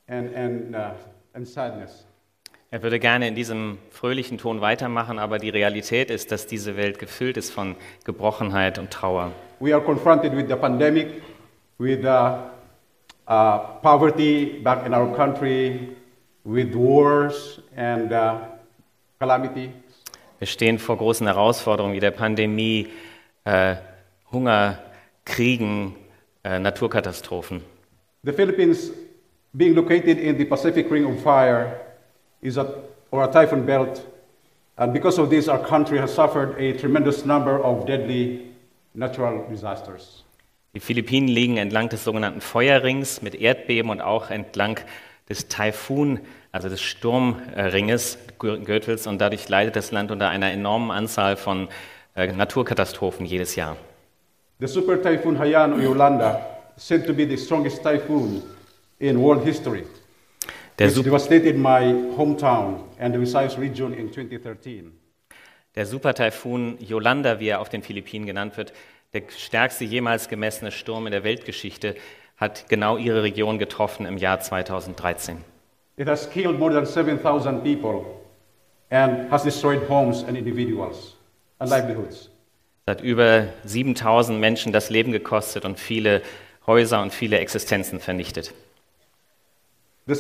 and, and, uh, and sadness. Er würde gerne in diesem fröhlichen Ton weitermachen, aber die Realität ist, dass diese Welt gefüllt ist von Gebrochenheit und Trauer. We are confronted with the pandemic, with uh, uh, poverty back in our country, with wars and uh, calamity. Wir stehen vor großen Herausforderungen wie der Pandemie, äh, Hunger, Kriegen, äh, Naturkatastrophen. The Philippines, being located in the Pacific Ring of Fire, is a, or a typhoon belt, and because of this, our country has suffered a tremendous number of deadly natural disasters. Die Philippinen liegen entlang des sogenannten Feuerrings mit Erdbeben und auch entlang des Taifun, also des Sturmringes, Gürtels, und dadurch leidet das Land unter einer enormen Anzahl von äh, Naturkatastrophen jedes Jahr. The super typhoon Haiyan Yolanda, said to be the strongest typhoon in world history. Der, Sup devastated my hometown and the Visayas region in 2013. der Supertaifun Yolanda, wie er auf den Philippinen genannt wird, der stärkste jemals gemessene Sturm in der Weltgeschichte, hat genau ihre Region getroffen im Jahr 2013. It has killed more than 7,000 people and has destroyed homes and individuals and livelihoods. Es hat über 7000 Menschen das Leben gekostet und viele Häuser und viele Existenzen vernichtet. Das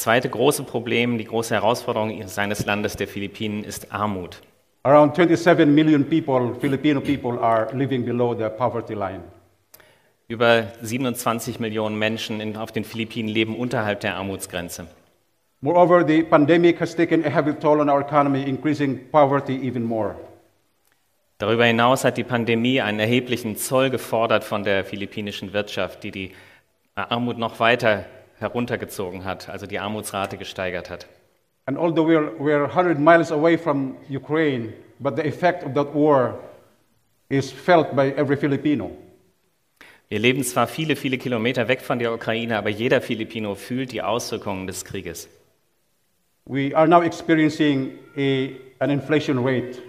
zweite große Problem, die große Herausforderung seines Landes, der Philippinen, ist Armut. Around 27 million people, Filipino people, are living below the poverty line. Über 27 Millionen Menschen in, auf den Philippinen leben unterhalb der Armutsgrenze. Moreover, the pandemic has taken a heavy toll on our economy, increasing poverty even more. Darüber hinaus hat die Pandemie einen erheblichen Zoll gefordert von der philippinischen Wirtschaft, die die Armut noch weiter heruntergezogen hat, also die Armutsrate gesteigert hat. And although we're, we're 100 miles away from Ukraine, but the effect of that war is felt by every Filipino. Wir leben zwar viele, viele Kilometer weg von der Ukraine, aber jeder Filipino fühlt die Auswirkungen des Krieges. We are now experiencing a, an inflation rate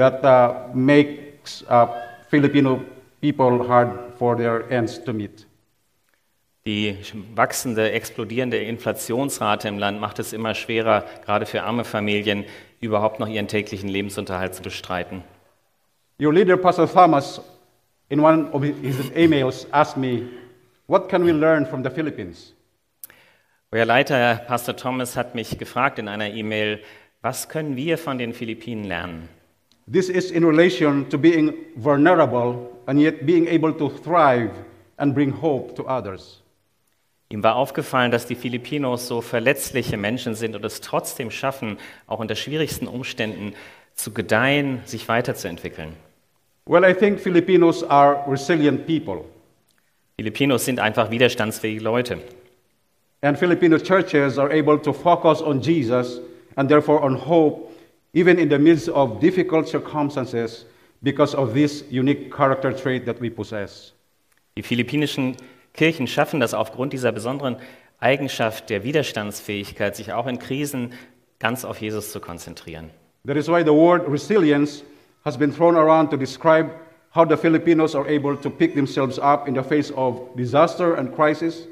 that uh, makes uh, Filipino people hard for their ends to meet. Die wachsende, explodierende Inflationsrate im Land macht es immer schwerer, gerade für arme Familien, überhaupt noch ihren täglichen Lebensunterhalt zu bestreiten. Your leader, Pastor Thomas, in one of his emails asked me, What can we learn from the Philippines? Euer Leiter, Pastor Thomas, hat mich gefragt in einer E-Mail, was können wir von den Philippinen lernen? This is in relation to being vulnerable and yet being able to thrive and bring hope to others. Ihm war aufgefallen, dass die Filipinos so verletzliche Menschen sind und es trotzdem schaffen, auch unter schwierigsten Umständen zu gedeihen, sich weiterzuentwickeln. Well, I think Filipinos are resilient people, Filipinos sind einfach widerstandsfähige Leute. and Filipino churches are able to focus on Jesus and therefore on hope, even in the midst of difficult circumstances, because of this unique character trait that we possess. Die philippinischen Kirchen schaffen das aufgrund dieser besonderen Eigenschaft der Widerstandsfähigkeit, sich auch in Krisen ganz auf Jesus zu konzentrieren. That is why the word resilience has been thrown around to describe how the Filipinos are able to pick themselves up in the face of disaster and crisis,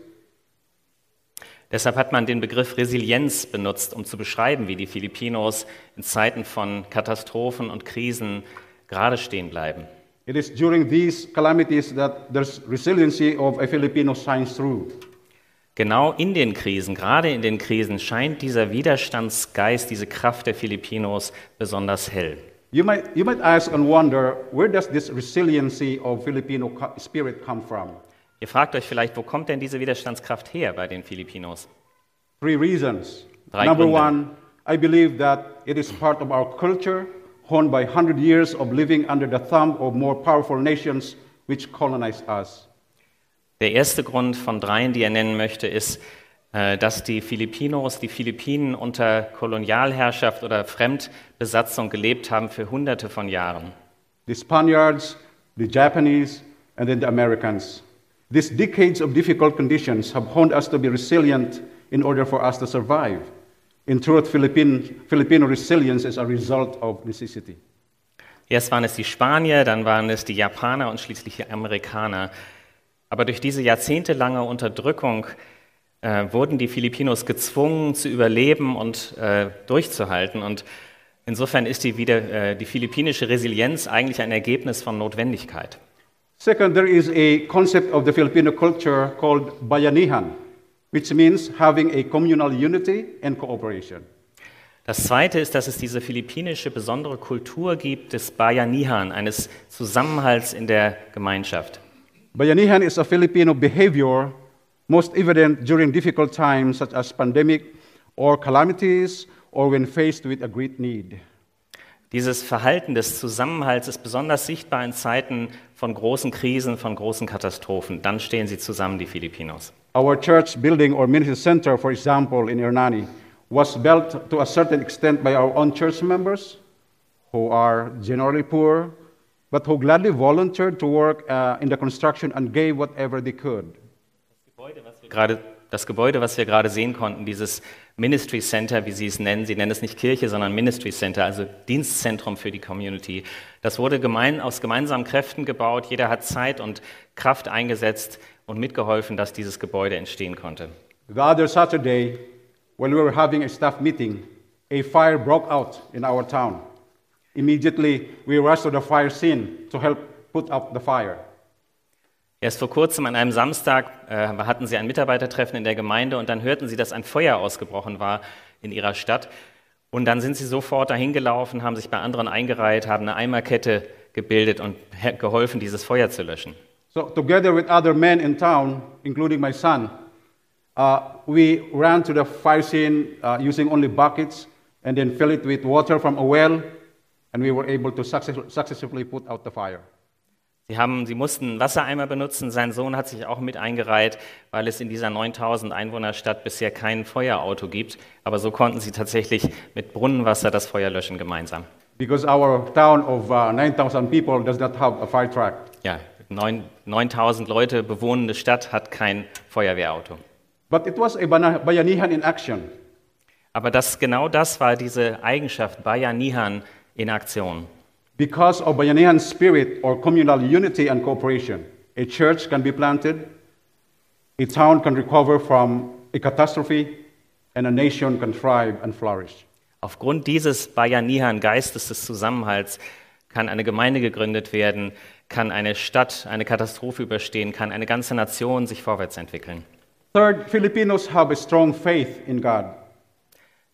Deshalb hat man den Begriff Resilienz benutzt, um zu beschreiben, wie die Filipinos in Zeiten von Katastrophen und Krisen gerade stehen bleiben. It is during these calamities that there's resiliency of a Filipino shines through. Genau in den Krisen, gerade in den Krisen, scheint dieser Widerstandsgeist, diese Kraft der Filipinos besonders hell. You might, you might ask and wonder where does this resiliency of Filipino spirit come from? Ihr fragt euch vielleicht, wo kommt denn diese Widerstandskraft her bei den Filipinos? Three reasons. Drei Number Gründe. one, I believe that it is part of our culture, honed by 100 years of living under the thumb of more powerful nations which colonized us. Der erste Grund von dreien, die er nennen möchte, ist, äh, dass die Filipinos, die Philippinen unter Kolonialherrschaft oder Fremdbesatzung gelebt haben für hunderte von Jahren. The Spaniards, the Japanese, and then the Americans. These decades of difficult conditions have honed us to be resilient in order for us to survive. In truth, Philippine, Filipino resilience is a result of necessity. Erst waren es die Spanier, dann waren es die Japaner und schließlich die Amerikaner. Aber durch diese jahrzehntelange Unterdrückung äh, wurden die Filipinos gezwungen zu überleben und äh, durchzuhalten. Und insofern ist die, wieder, äh, die philippinische Resilienz eigentlich ein Ergebnis von Notwendigkeit. Second, there is a concept of the Filipino culture called bayanihan, which means having a communal unity and cooperation. Das Zweite ist, dass es diese philippinische besondere Kultur gibt des Bayanihan, eines Zusammenhalts in der Gemeinschaft. Bayanihan is a Filipino behavior most evident during difficult times such as pandemic or calamities or when faced with a great need. Dieses Verhalten des Zusammenhalts ist besonders sichtbar in Zeiten von großen Krisen, von großen Katastrophen. Dann stehen sie zusammen, die Filipinos. Our church building or ministry center, for example, in Hernani, was built to a certain extent by our own church members who are generally poor, but who gladly volunteered to work uh, in the construction and gave whatever they could. Gerade das Gebäude, was wir gerade sehen konnten, dieses Ministry Center, wie Sie es nennen, Sie nennen es nicht Kirche, sondern Ministry Center, also Dienstzentrum für die Community. Das wurde gemein, aus gemeinsamen Kräften gebaut. Jeder hat Zeit und Kraft eingesetzt und mitgeholfen, dass dieses Gebäude entstehen konnte. The other Saturday, when we were having a staff meeting, a fire broke out in our town. Immediately, we rushed to the fire scene to help put out the fire. Erst vor kurzem an einem Samstag äh, hatten sie ein Mitarbeitertreffen in der Gemeinde und dann hörten sie, dass ein Feuer ausgebrochen war in ihrer Stadt. Und dann sind sie sofort dahin gelaufen, haben sich bei anderen eingereiht, haben eine Eimerkette gebildet und geholfen, dieses Feuer zu löschen. So, together with other men in town, including my son, uh, we ran to the fire scene uh, using only buckets and then fill it with water from a well, and we were able to success- successfully put out the fire. Sie, haben, sie mussten einen Wassereimer benutzen. Sein Sohn hat sich auch mit eingereiht, weil es in dieser 9000 Einwohnerstadt bisher kein Feuerauto gibt. Aber so konnten sie tatsächlich mit Brunnenwasser das Feuer löschen gemeinsam. Because our town of uh, 9,000 people does not have a fire truck. Ja, neun- 9000 Leute bewohnende Stadt hat kein Feuerwehrauto. But it was a bayanihan in action. Aber das, genau das war diese Eigenschaft, Bayanihan in Aktion. Because of Bayanihan spirit or communal unity and cooperation, a church can be planted, a town can recover from a catastrophe, and a nation can thrive and flourish. Aufgrund dieses Bayanihan Geistes des Zusammenhalts kann eine Gemeinde gegründet werden, kann eine Stadt eine Katastrophe überstehen, kann eine ganze Nation sich vorwärts entwickeln. Third, Filipinos have a strong faith in God.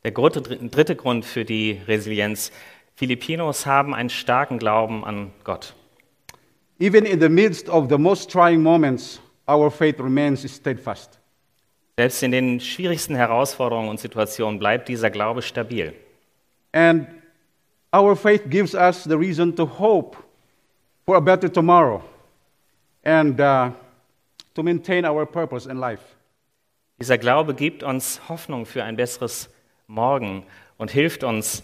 Der dritte, dritte Grund für die Resilienz, Filipinos haben einen starken Glauben an Gott. Even in the midst of the most trying moments, our faith remains steadfast. Selbst in den schwierigsten Herausforderungen und Situationen bleibt dieser Glaube stabil. And our faith gives us the reason to hope for a better tomorrow and uh, to maintain our purpose in life. Dieser Glaube gibt uns Hoffnung für ein besseres Morgen und hilft uns,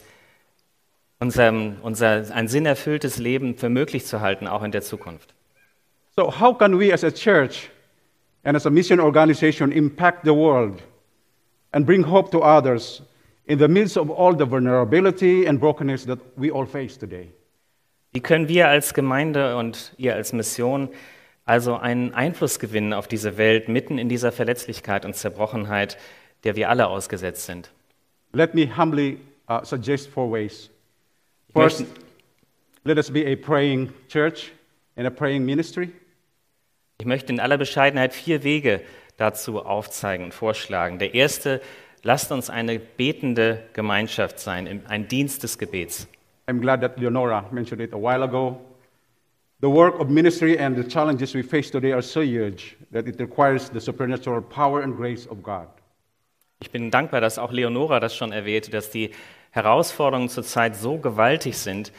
unserem, unser, ein sinnerfülltes Leben für möglich zu halten, auch in der Zukunft. So, how can we as a church and as a mission organization impact the world and bring hope to others in the midst of all the vulnerability and brokenness that we all face today? Wie können wir als Gemeinde und ihr als Mission also einen Einfluss gewinnen auf diese Welt mitten in dieser Verletzlichkeit und Zerbrochenheit, der wir alle ausgesetzt sind? Let me humbly uh, suggest four ways. First, let us be a praying church and a praying ministry. ich möchte in aller Bescheidenheit vier Wege dazu aufzeigen und vorschlagen. Der erste, lasst uns eine betende Gemeinschaft sein, ein Dienst des Gebets. I'm glad that Leonora mentioned it a while ago. The work of ministry and the challenges we face today are so huge that it requires the supernatural power and grace of God. Ich bin dankbar, dass auch Leonora das schon erwähnte, dass die Herausforderungen zurzeit so gewaltig sind,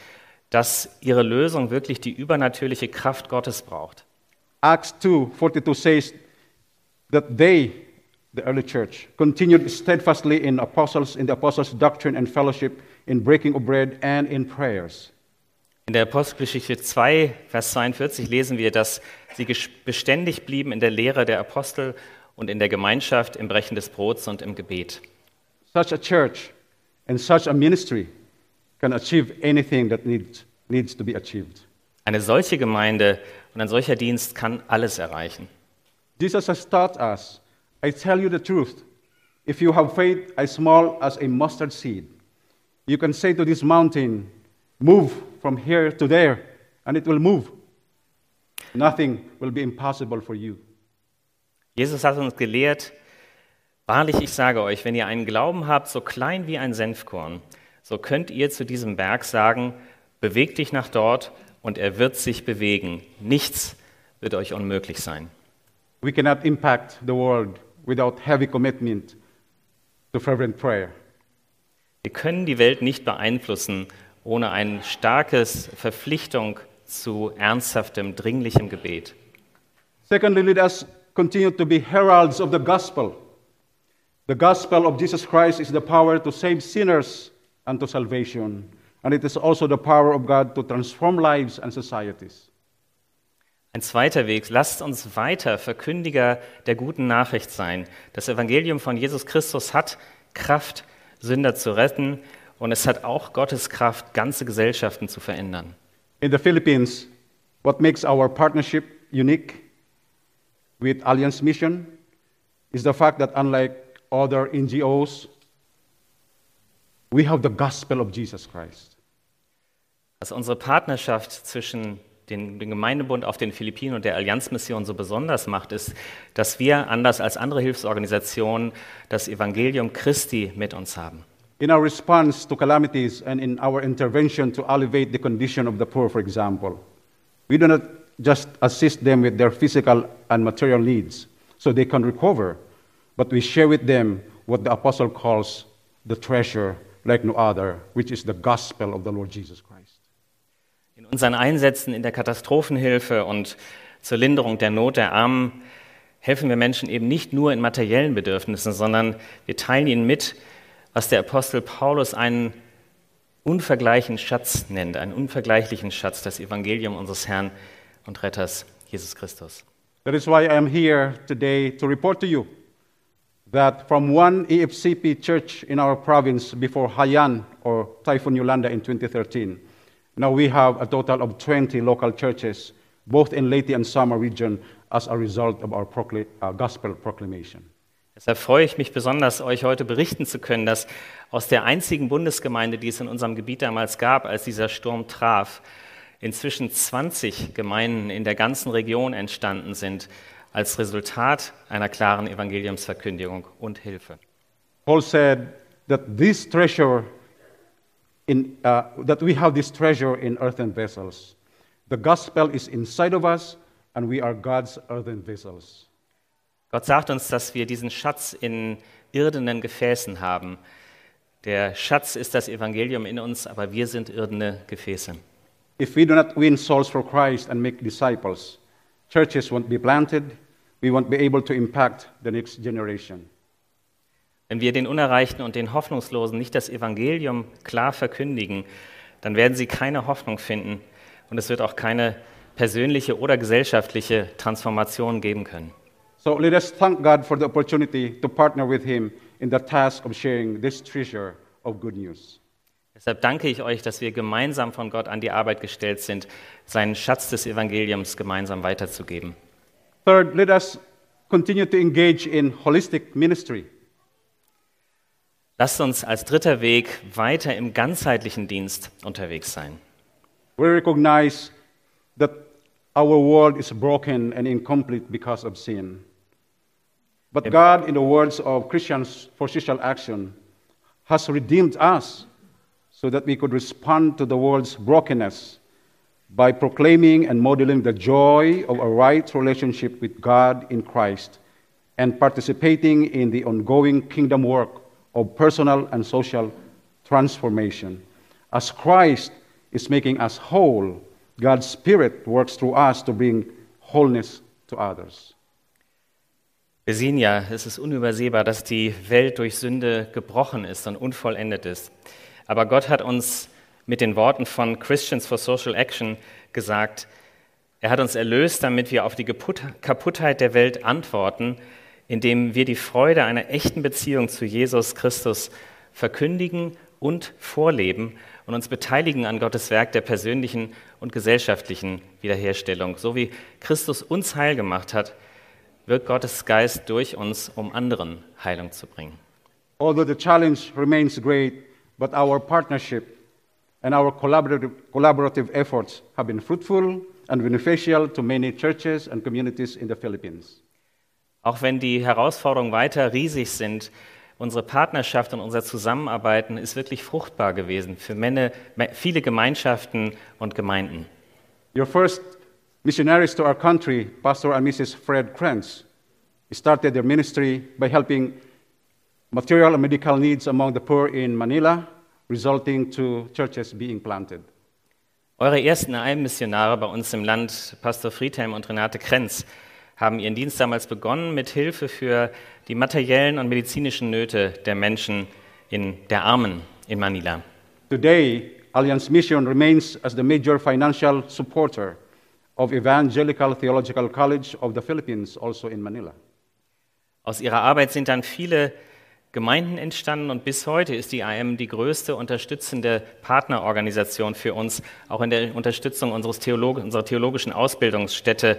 dass ihre Lösung wirklich die übernatürliche Kraft Gottes braucht. Acts 2:42 says that they, the early church, continued steadfastly in apostles in the apostles' doctrine and fellowship, in breaking of bread and in prayers. In der Apostelgeschichte 2, Vers 42 lesen wir, dass sie beständig blieben in der Lehre der Apostel und in der Gemeinschaft, im Brechen des Brots und im Gebet. Such a church and such a ministry can achieve anything that needs, needs to be achieved. Eine solche Gemeinde und ein solcher Dienst kann alles erreichen. Jesus has taught us, I tell you the truth, if you have faith as small as a mustard seed, you can say to this mountain, Move from here to there, and it will move. Nothing will be impossible for you. Jesus hat uns gelehrt, wahrlich, ich sage euch, wenn ihr einen Glauben habt, so klein wie ein Senfkorn, so könnt ihr zu diesem Berg sagen, beweg dich nach dort und er wird sich bewegen. Nichts wird euch unmöglich sein. We cannot impact the world without heavy commitment to fervent prayer. Wir können die Welt nicht beeinflussen ohne eine starke Verpflichtung zu ernsthaftem, dringlichem Gebet. Secondly, let us continue to be heralds of the gospel. The gospel of Jesus Christ is the power to save sinners unto salvation, and it is also the power of God to transform lives and societies. Ein zweiter Weg, lasst uns weiter Verkündiger der guten Nachricht sein. Das Evangelium von Jesus Christus hat Kraft, Sünder zu retten und es hat auch Gottes Kraft, ganze Gesellschaften zu verändern. In the Philippines, what makes our partnership unique with Alliance Mission is the fact that unlike other NGOs, we have the gospel of Jesus Christ. Was unsere Partnerschaft zwischen den, dem Gemeindebund auf den Philippinen und der Allianzmission so besonders macht, ist, dass wir, anders als andere Hilfsorganisationen, das Evangelium Christi mit uns haben. In our response to calamities and in our intervention to alleviate the condition of the poor, for example, we do not just assist them with their physical and material needs so they can recover, but we share with them what the apostle calls the treasure like no other, which is the gospel of the Lord Jesus Christ. In unseren Einsätzen in der Katastrophenhilfe und zur Linderung der Not der Armen helfen wir Menschen eben nicht nur in materiellen Bedürfnissen, sondern wir teilen ihnen mit, was der Apostel Paulus einen unvergleichlichen Schatz nennt, einen unvergleichlichen Schatz, das Evangelium unseres Herrn und Retters Jesus Christus. That is why I am here today to report to you that from one EFCP church in our province before Haiyan or Typhoon Yolanda in 2013, now we have a total of 20 local churches, both in Leyte and Samar region, as a result of our procl- uh, gospel proclamation. Deshalb freue ich mich besonders, euch heute berichten zu können, dass aus der einzigen Bundesgemeinde, die es in unserem Gebiet damals gab, als dieser Sturm traf, inzwischen 20 Gemeinden in der ganzen Region entstanden sind, als Resultat einer klaren Evangeliumsverkündigung und Hilfe. Paul said that this treasure in, uh, that we have this treasure in earthen vessels. The gospel is inside of us, and we are God's earthen vessels. Gott sagt uns, dass wir diesen Schatz in irdenen Gefäßen haben. Der Schatz ist das Evangelium in uns, aber wir sind irdene Gefäße. If we do not win souls for Christ and make disciples, churches won't be planted, we won't be able to impact the next generation. Wenn wir den Unerreichten und den Hoffnungslosen nicht das Evangelium klar verkündigen, dann werden sie keine Hoffnung finden und es wird auch keine persönliche oder gesellschaftliche Transformation geben können. So let us thank God for the opportunity to partner with Him in the task of sharing this treasure of good news. Deshalb danke ich euch, dass wir gemeinsam von Gott an die Arbeit gestellt sind, seinen Schatz des Evangeliums gemeinsam weiterzugeben. Third, let us continue to engage in holistic ministry. Lasst uns als dritter Weg weiter im ganzheitlichen Dienst unterwegs sein. We recognize that our world is broken and incomplete because of sin. But God, in the words of Christians for Social Action, has redeemed us so that we could respond to the world's brokenness by proclaiming and modeling the joy of a right relationship with God in Christ and participating in the ongoing kingdom work of personal and social transformation. As Christ is making us whole, God's Spirit works through us to bring wholeness to others. Wir sehen ja, es ist unübersehbar, dass die Welt durch Sünde gebrochen ist und unvollendet ist. Aber Gott hat uns mit den Worten von Christians for Social Action gesagt, er hat uns erlöst, damit wir auf die Kaputtheit der Welt antworten, indem wir die Freude einer echten Beziehung zu Jesus Christus verkündigen und vorleben und uns beteiligen an Gottes Werk der persönlichen und gesellschaftlichen Wiederherstellung. So wie Christus uns heil gemacht hat, wirkt Gottes Geist durch uns, um anderen Heilung zu bringen. Although the challenge remains great, but our partnership and our collaborative, collaborative efforts have been fruitful and beneficial to many churches and communities in the Philippines. Auch wenn die Herausforderungen weiter riesig sind, unsere Partnerschaft und unser Zusammenarbeiten ist wirklich fruchtbar gewesen für Männer, viele Gemeinschaften und Gemeinden. Your first missionaries to our country, Pastor and Mrs. Fred Krantz, started their ministry by helping material and medical needs among the poor in Manila, resulting to churches being planted. Eure ersten Almmissionare bei uns im Land, Pastor Friedhelm und Renate Krenz, haben ihren Dienst damals begonnen mit Hilfe für die materiellen und medizinischen Nöte der Menschen in der Armen in Manila. Today, Alliance Mission remains as the major financial supporter of Evangelical Theological College of the Philippines, also in Manila. Aus ihrer Arbeit sind dann viele Gemeinden entstanden und bis heute ist die IM die größte unterstützende Partnerorganisation für uns, auch in der Unterstützung unseres Theolog unserer theologischen Ausbildungsstätte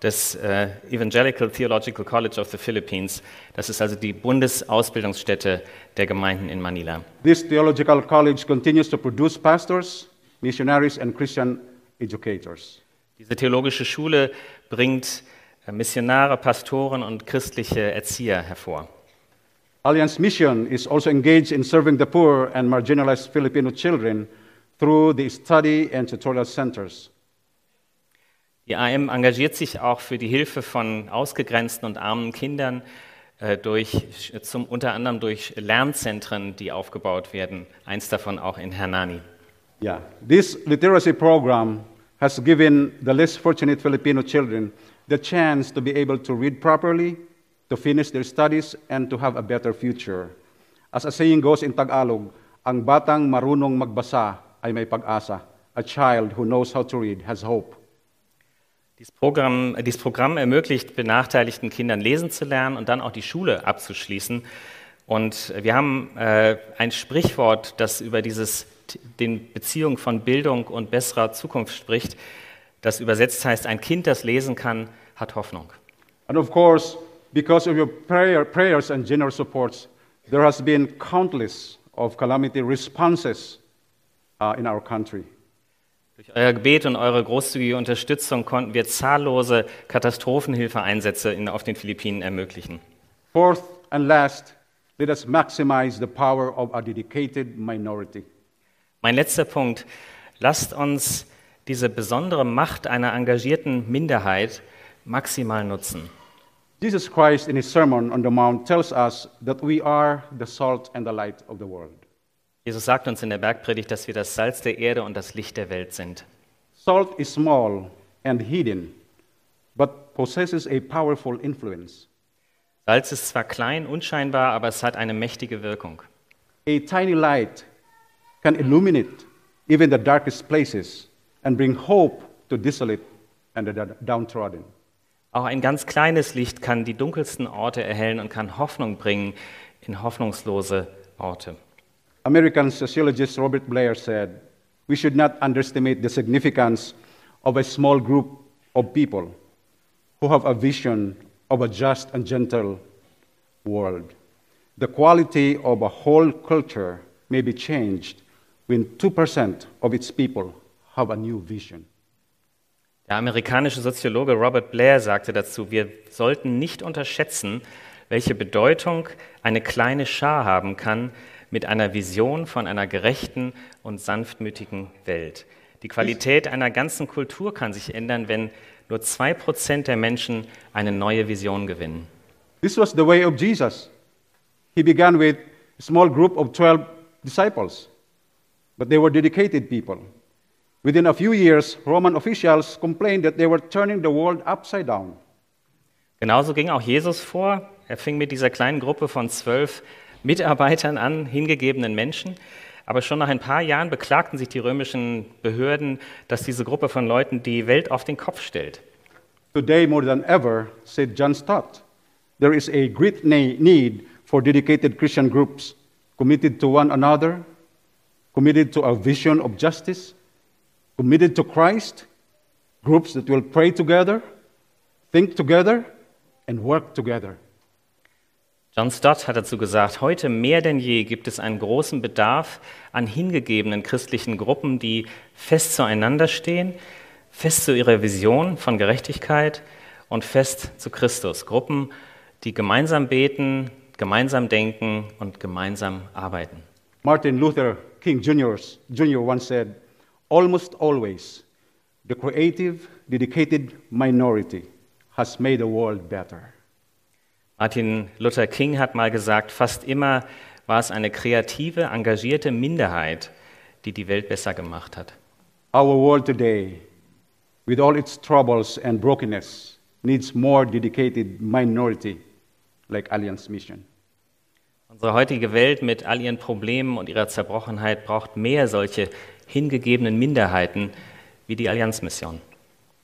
des äh, Evangelical Theological College of the Philippines. Das ist also die Bundesausbildungsstätte der Gemeinden in Manila. This theological college continues to produce pastors, missionaries, and Christian educators. Diese theologische Schule bringt äh, Missionare, Pastoren und christliche Erzieher hervor. Alliance Mission is also engaged in serving the poor and marginalized Filipino children through the study and tutorial centers. Die AM engagiert sich auch für die Hilfe von ausgegrenzten und armen Kindern äh, durch, zum, unter anderem durch Lernzentren, die aufgebaut werden. Eins davon auch in Hernani. Yeah, this literacy program has given the less fortunate Filipino children the chance to be able to read properly, to finish their studies, and to have a better future. As a saying goes in Tagalog, ang batang marunong magbasa ay may pag-asa. A child who knows how to read has hope. Dieses Programm, dieses Programm ermöglicht benachteiligten Kindern lesen zu lernen und dann auch die Schule abzuschließen. Und wir haben äh, ein Sprichwort, das über dieses, den Beziehung von Bildung und besserer Zukunft spricht, das übersetzt heißt, ein Kind, das lesen kann, hat Hoffnung. And of course, because of your prayer, prayers and generous supports, there has been countless of calamity responses uh, in our country. Durch euer Gebet und eure großzügige Unterstützung konnten wir zahllose Katastrophenhilfeeinsätze in, auf den Philippinen ermöglichen. Fourth and last, let us maximize the power of a dedicated minority. Mein letzter Punkt, lasst uns diese besondere Macht einer engagierten Minderheit maximal nutzen. Jesus Christ in his Sermon on the Mount tells us that we are the salt and the light of the world. Jesus sagt uns in der Bergpredigt, dass wir das Salz der Erde und das Licht der Welt sind. Salt is small and hidden, but possesses a powerful influence. Salz ist zwar klein, unscheinbar, aber es hat eine mächtige Wirkung. A tiny light can illuminate even the darkest places and bring hope to desolate and the downtrodden. Auch ein ganz kleines Licht kann die dunkelsten Orte erhellen und kann Hoffnung bringen in hoffnungslose Orte. American sociologist Robert Blair said, We should not underestimate the significance of a small group of people who have a vision of a just and gentle world. The quality of a whole culture may be changed when 2% of its people have a new vision. Der amerikanische Soziologe Robert Blair sagte dazu, wir sollten nicht unterschätzen, welche Bedeutung eine kleine Schar haben kann mit einer Vision von einer gerechten und sanftmütigen Welt. Die Qualität einer ganzen Kultur kann sich ändern, wenn nur zwei Prozent der Menschen eine neue Vision gewinnen. This was the way of Jesus. He began with a small group of 12 disciples, but they were dedicated people. Within a few years, Roman officials complained that they were turning the world upside down. Genauso ging auch Jesus vor. Er fing mit dieser kleinen Gruppe von zwölf Mitarbeitern an, hingegebenen Menschen. Aber schon nach ein paar Jahren beklagten sich die römischen Behörden, dass diese Gruppe von Leuten die Welt auf den Kopf stellt. Today, more than ever, said John Stott, there is a great need for dedicated Christian groups committed to one another, committed to a vision of justice, committed to Christ, groups that will pray together, think together, and work together. John Stott hat dazu gesagt, heute mehr denn je gibt es einen großen Bedarf an hingegebenen christlichen Gruppen, die fest zueinander stehen, fest zu ihrer Vision von Gerechtigkeit und fest zu Christus. Gruppen, die gemeinsam beten, gemeinsam denken und gemeinsam arbeiten. Martin Luther King Jr. Jr. once said, Almost always, the creative, dedicated minority has made the world better. Martin Luther King hat mal gesagt, fast immer war es eine kreative, engagierte Minderheit, die die Welt besser gemacht hat. Our world today, with all its troubles and brokenness, needs more dedicated minority like Alliance Mission. Unsere heutige Welt mit all ihren Problemen und ihrer Zerbrochenheit braucht mehr solche hingegebenen Minderheiten wie die Allianzmission.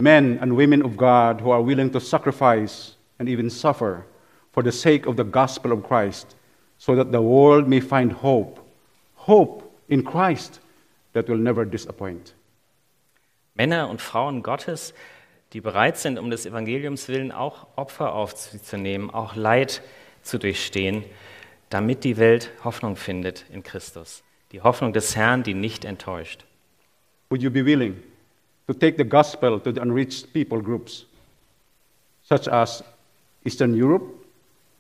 men and women of God who are willing to sacrifice and even suffer for the sake of the gospel of Christ, so that the world may find hope, hope in Christ that will never disappoint. Männer und Frauen Gottes, die bereit sind, um des Evangeliums willen auch Opfer auf sich zu nehmen, auch Leid zu durchstehen, damit die Welt Hoffnung findet in Christus. Die Hoffnung des Herrn, die nicht enttäuscht. Would you be willing to take the gospel to the unreached people groups, such as Eastern Europe,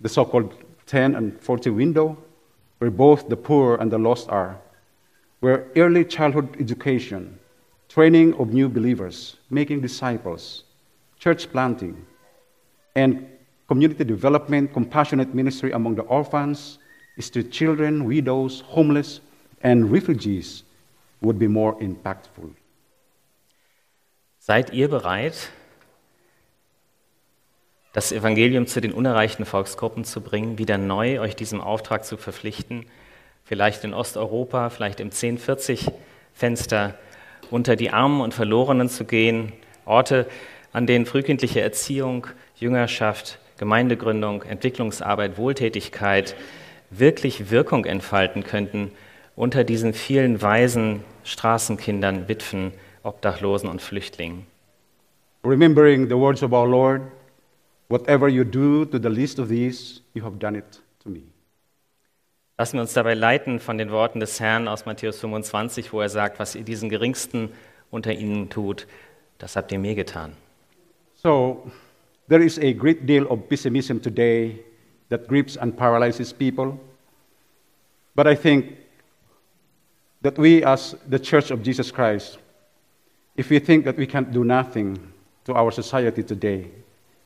the so called 10 and 40 window, where both the poor and the lost are, where early childhood education, training of new believers, making disciples, church planting, and community development, compassionate ministry among the orphans, street children, widows, homeless, and refugees would be more impactful. Seid ihr bereit, das Evangelium zu den unerreichten Volksgruppen zu bringen, wieder neu euch diesem Auftrag zu verpflichten, vielleicht in Osteuropa, vielleicht im 1040-Fenster unter die Armen und Verlorenen zu gehen, Orte, an denen frühkindliche Erziehung, Jüngerschaft, Gemeindegründung, Entwicklungsarbeit, Wohltätigkeit wirklich Wirkung entfalten könnten unter diesen vielen Waisen, Straßenkindern, Witwen, Obdachlosen und Flüchtlingen. Remembering the words of our Lord, whatever you do to the least of these, you have done it to me. Lassen wir uns dabei leiten von den Worten des Herrn aus Matthäus 25, wo er sagt, was ihr diesen Geringsten unter ihnen tut, das habt ihr mir getan. So, there is a great deal of pessimism today that grips and paralyzes people. But I think that we, as the Church of Jesus Christ, if we think that we can't do nothing to our society today,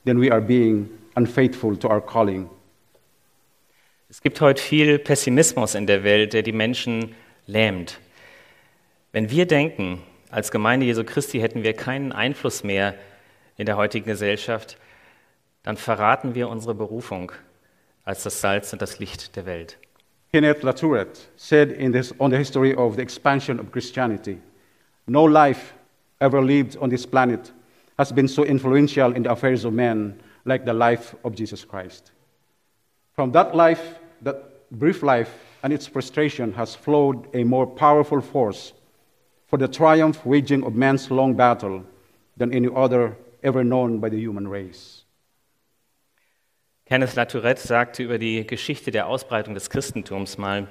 then we are being unfaithful to our calling. Es gibt heute viel Pessimismus in der Welt, der die Menschen lähmt. Wenn wir denken, als Gemeinde Jesu Christi hätten wir keinen Einfluss mehr in der heutigen Gesellschaft, dann verraten wir unsere Berufung als das Salz und das Licht der Welt. Kenneth Latourette said in this, on the history of the expansion of Christianity No life ever lived on this planet has been so influential in the affairs of men like the life of Jesus Christ. From that life, that brief life, and its frustration has flowed a more powerful force for the triumph waging of man's long battle than any other ever known by the human race. Kenneth Latourette sagte über die Geschichte der Ausbreitung des Christentums mal,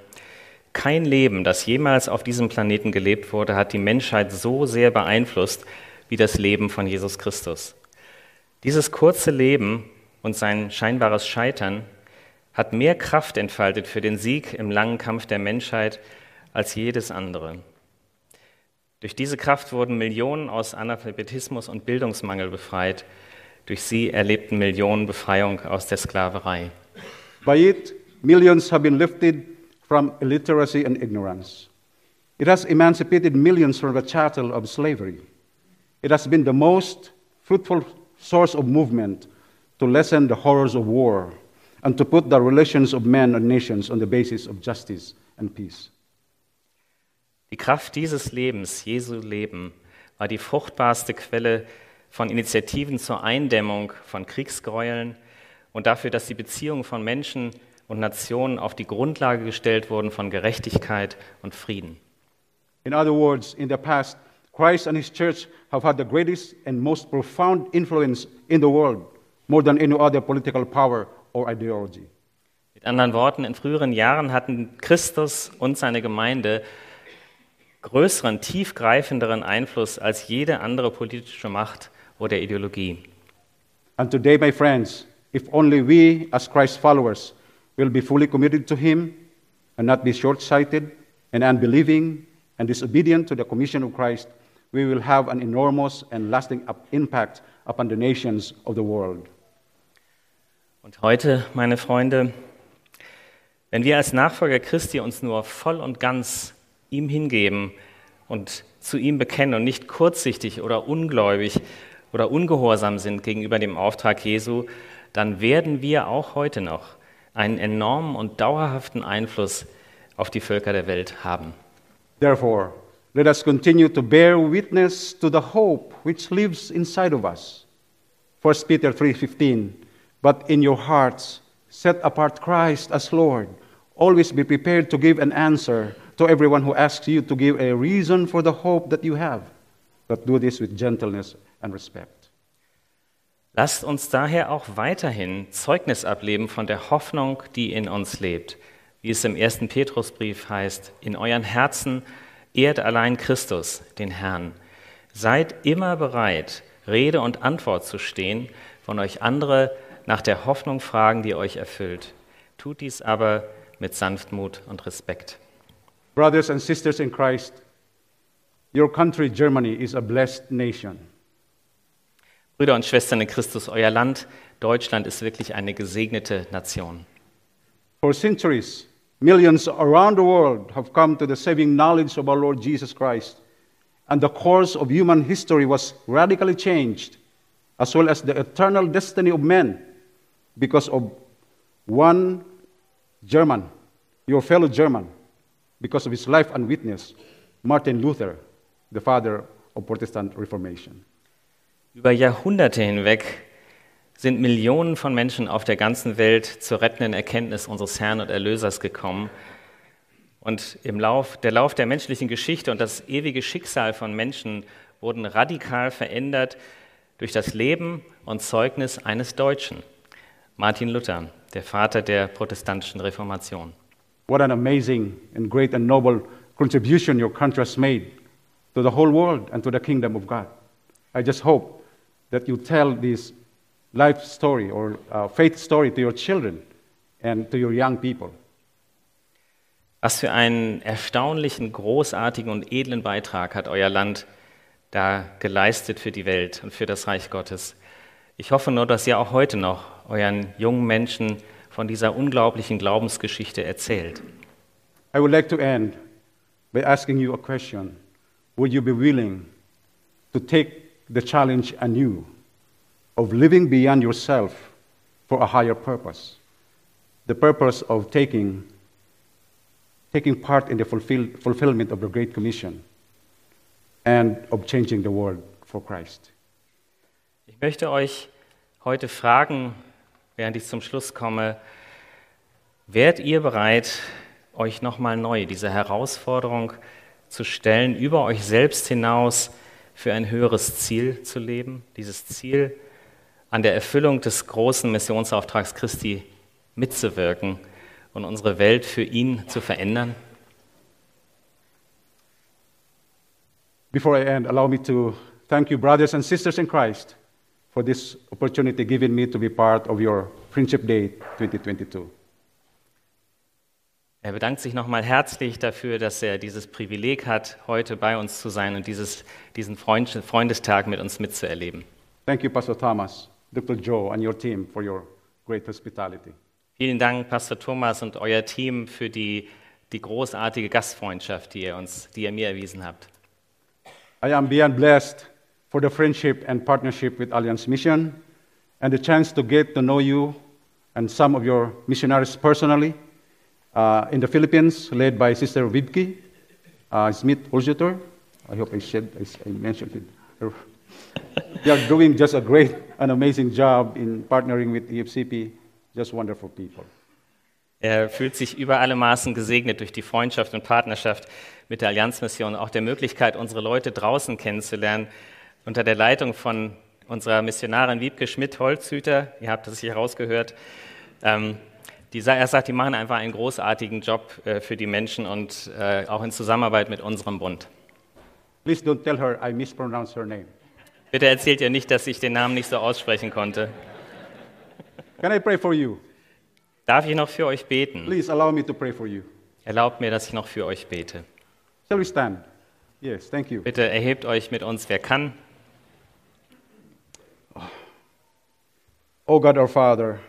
kein Leben, das jemals auf diesem Planeten gelebt wurde, hat die Menschheit so sehr beeinflusst wie das Leben von Jesus Christus. Dieses kurze Leben und sein scheinbares Scheitern hat mehr Kraft entfaltet für den Sieg im langen Kampf der Menschheit als jedes andere. Durch diese Kraft wurden Millionen aus Analphabetismus und Bildungsmangel befreit. Durch sie erlebten Millionen Befreiung aus der Sklaverei. By it, millions have been lifted from illiteracy and ignorance. It has emancipated millions from the chattel of slavery. It has been the most fruitful source of movement to lessen the horrors of war and to put the relations of men and nations on the basis of justice and peace. Die Kraft dieses Lebens, Jesu Leben, war die fruchtbarste Quelle von Initiativen zur Eindämmung von Kriegsgräueln und dafür, dass die Beziehungen von Menschen und Nationen auf die Grundlage gestellt wurden von Gerechtigkeit und Frieden. In other words, in the past, Christ and his church have had the greatest and most profound influence in the world, more than any other political power or ideology. Mit anderen Worten, in früheren Jahren hatten Christus und seine Gemeinde größeren, tiefgreifenderen Einfluss als jede andere politische Macht oder Ideologie. And today, my friends, if only we, as Christ's followers, will be fully committed to him and not be short sighted and unbelieving and disobedient to the commission of Christ, we will have an enormous and lasting impact upon the nations of the world. Und heute, meine Freunde, wenn wir als Nachfolger Christi uns nur voll und ganz ihm hingeben und zu ihm bekennen und nicht kurzsichtig oder ungläubig oder ungehorsam sind gegenüber dem Auftrag Jesu, dann werden wir auch heute noch einen enormen und dauerhaften Einfluss auf die Völker der Welt haben. Therefore, Let us continue to bear witness to the hope which lives inside of us. 1 Peter 3:15 But in your hearts set apart Christ as Lord. Always be prepared to give an answer to everyone who asks you to give a reason for the hope that you have. But do this with gentleness and respect. Lasst uns daher auch weiterhin Zeugnis ableben von der Hoffnung, die in uns lebt. Wie es im ersten Petrusbrief heißt, in euren Herzen ehrt allein Christus, den Herrn. Seid immer bereit, Rede und Antwort zu stehen, von euch andere nach der Hoffnung fragen, die euch erfüllt. Tut dies aber mit Sanftmut und Respekt. Brothers and sisters in Christ, your country, Germany, is a blessed nation. Brüder und Schwestern in Christus, euer Land, Deutschland, ist wirklich eine gesegnete Nation. For centuries, millions around the world have come to the saving knowledge of our Lord Jesus Christ, and the course of human history was radically changed, as well as the eternal destiny of men, because of one German, your fellow German, because of his life and witness, Martin Luther, the father of Protestant Reformation. Über Jahrhunderte hinweg sind Millionen von Menschen auf der ganzen Welt zur rettenden Erkenntnis unseres Herrn und Erlösers gekommen. Und im Lauf, der Lauf der menschlichen Geschichte und das ewige Schicksal von Menschen wurden radikal verändert durch das Leben und Zeugnis eines Deutschen, Martin Luther, der Vater der protestantischen Reformation. What an amazing and great and noble contribution your country has made to the whole world and to the kingdom of God. I just hope that you tell this life story or uh, faith story to your children and to your young people. Was für einen erstaunlichen, großartigen und edlen Beitrag hat euer Land da geleistet für die Welt und für das Reich Gottes. Ich hoffe nur, dass ihr auch heute noch euren jungen Menschen von dieser unglaublichen Glaubensgeschichte erzählt. I would like to end by asking you a question. Would you be willing to take the challenge anew of living beyond yourself for a higher purpose? The purpose of taking, taking part in the fulfill, fulfillment of the Great Commission and of changing the world for Christ. Ich möchte euch heute fragen, während ich zum Schluss komme, wärt ihr bereit, euch nochmal neu diese Herausforderung zu stellen, über euch selbst hinaus für ein höheres Ziel zu leben, dieses Ziel an der Erfüllung des großen Missionsauftrags Christi mitzuwirken und unsere Welt für ihn zu verändern? Before I end, allow me to thank you, brothers and sisters in Christ, for this opportunity given me to be part of your Friendship Day 2022. Er bedankt sich nochmal herzlich dafür, dass er dieses Privileg hat, heute bei uns zu sein und dieses, diesen Freund, Freundestag mit uns mitzuerleben. Thank you, Pastor Thomas, Dr. Joe, and your team for your great hospitality. Vielen Dank, Pastor Thomas und euer Team, für die, die großartige Gastfreundschaft, die ihr, uns, die ihr mir erwiesen habt. I am beyond blessed for the friendship and partnership with Alliance Mission and the chance to get to know you and some of your missionaries personally uh, in the Philippines, led by Sister Vibke uh, Smith Uljutor. I hope I, said, I, I mentioned it. they are doing just a great and amazing job in partnering with EFCP. Just wonderful people. Er fühlt sich über alle Maßen gesegnet durch die Freundschaft und Partnerschaft mit der Allianzmission, auch der Möglichkeit, unsere Leute draußen kennenzulernen, unter der Leitung von unserer Missionarin Wiebke Schmidt-Holzhüter. Ihr habt das hier rausgehört. Ähm, die, er sagt, die machen einfach einen großartigen Job äh, für die Menschen und äh, auch in Zusammenarbeit mit unserem Bund. Please don't tell her I mispronounced her name. Bitte erzählt ihr nicht, dass ich den Namen nicht so aussprechen konnte. Can I pray for you? Darf ich noch für euch beten? Please allow me to pray for you. Erlaubt mir, dass ich noch für euch bete. Shall we stand? Yes, thank you. Bitte erhebt euch mit uns, wer kann. Oh God, our Father,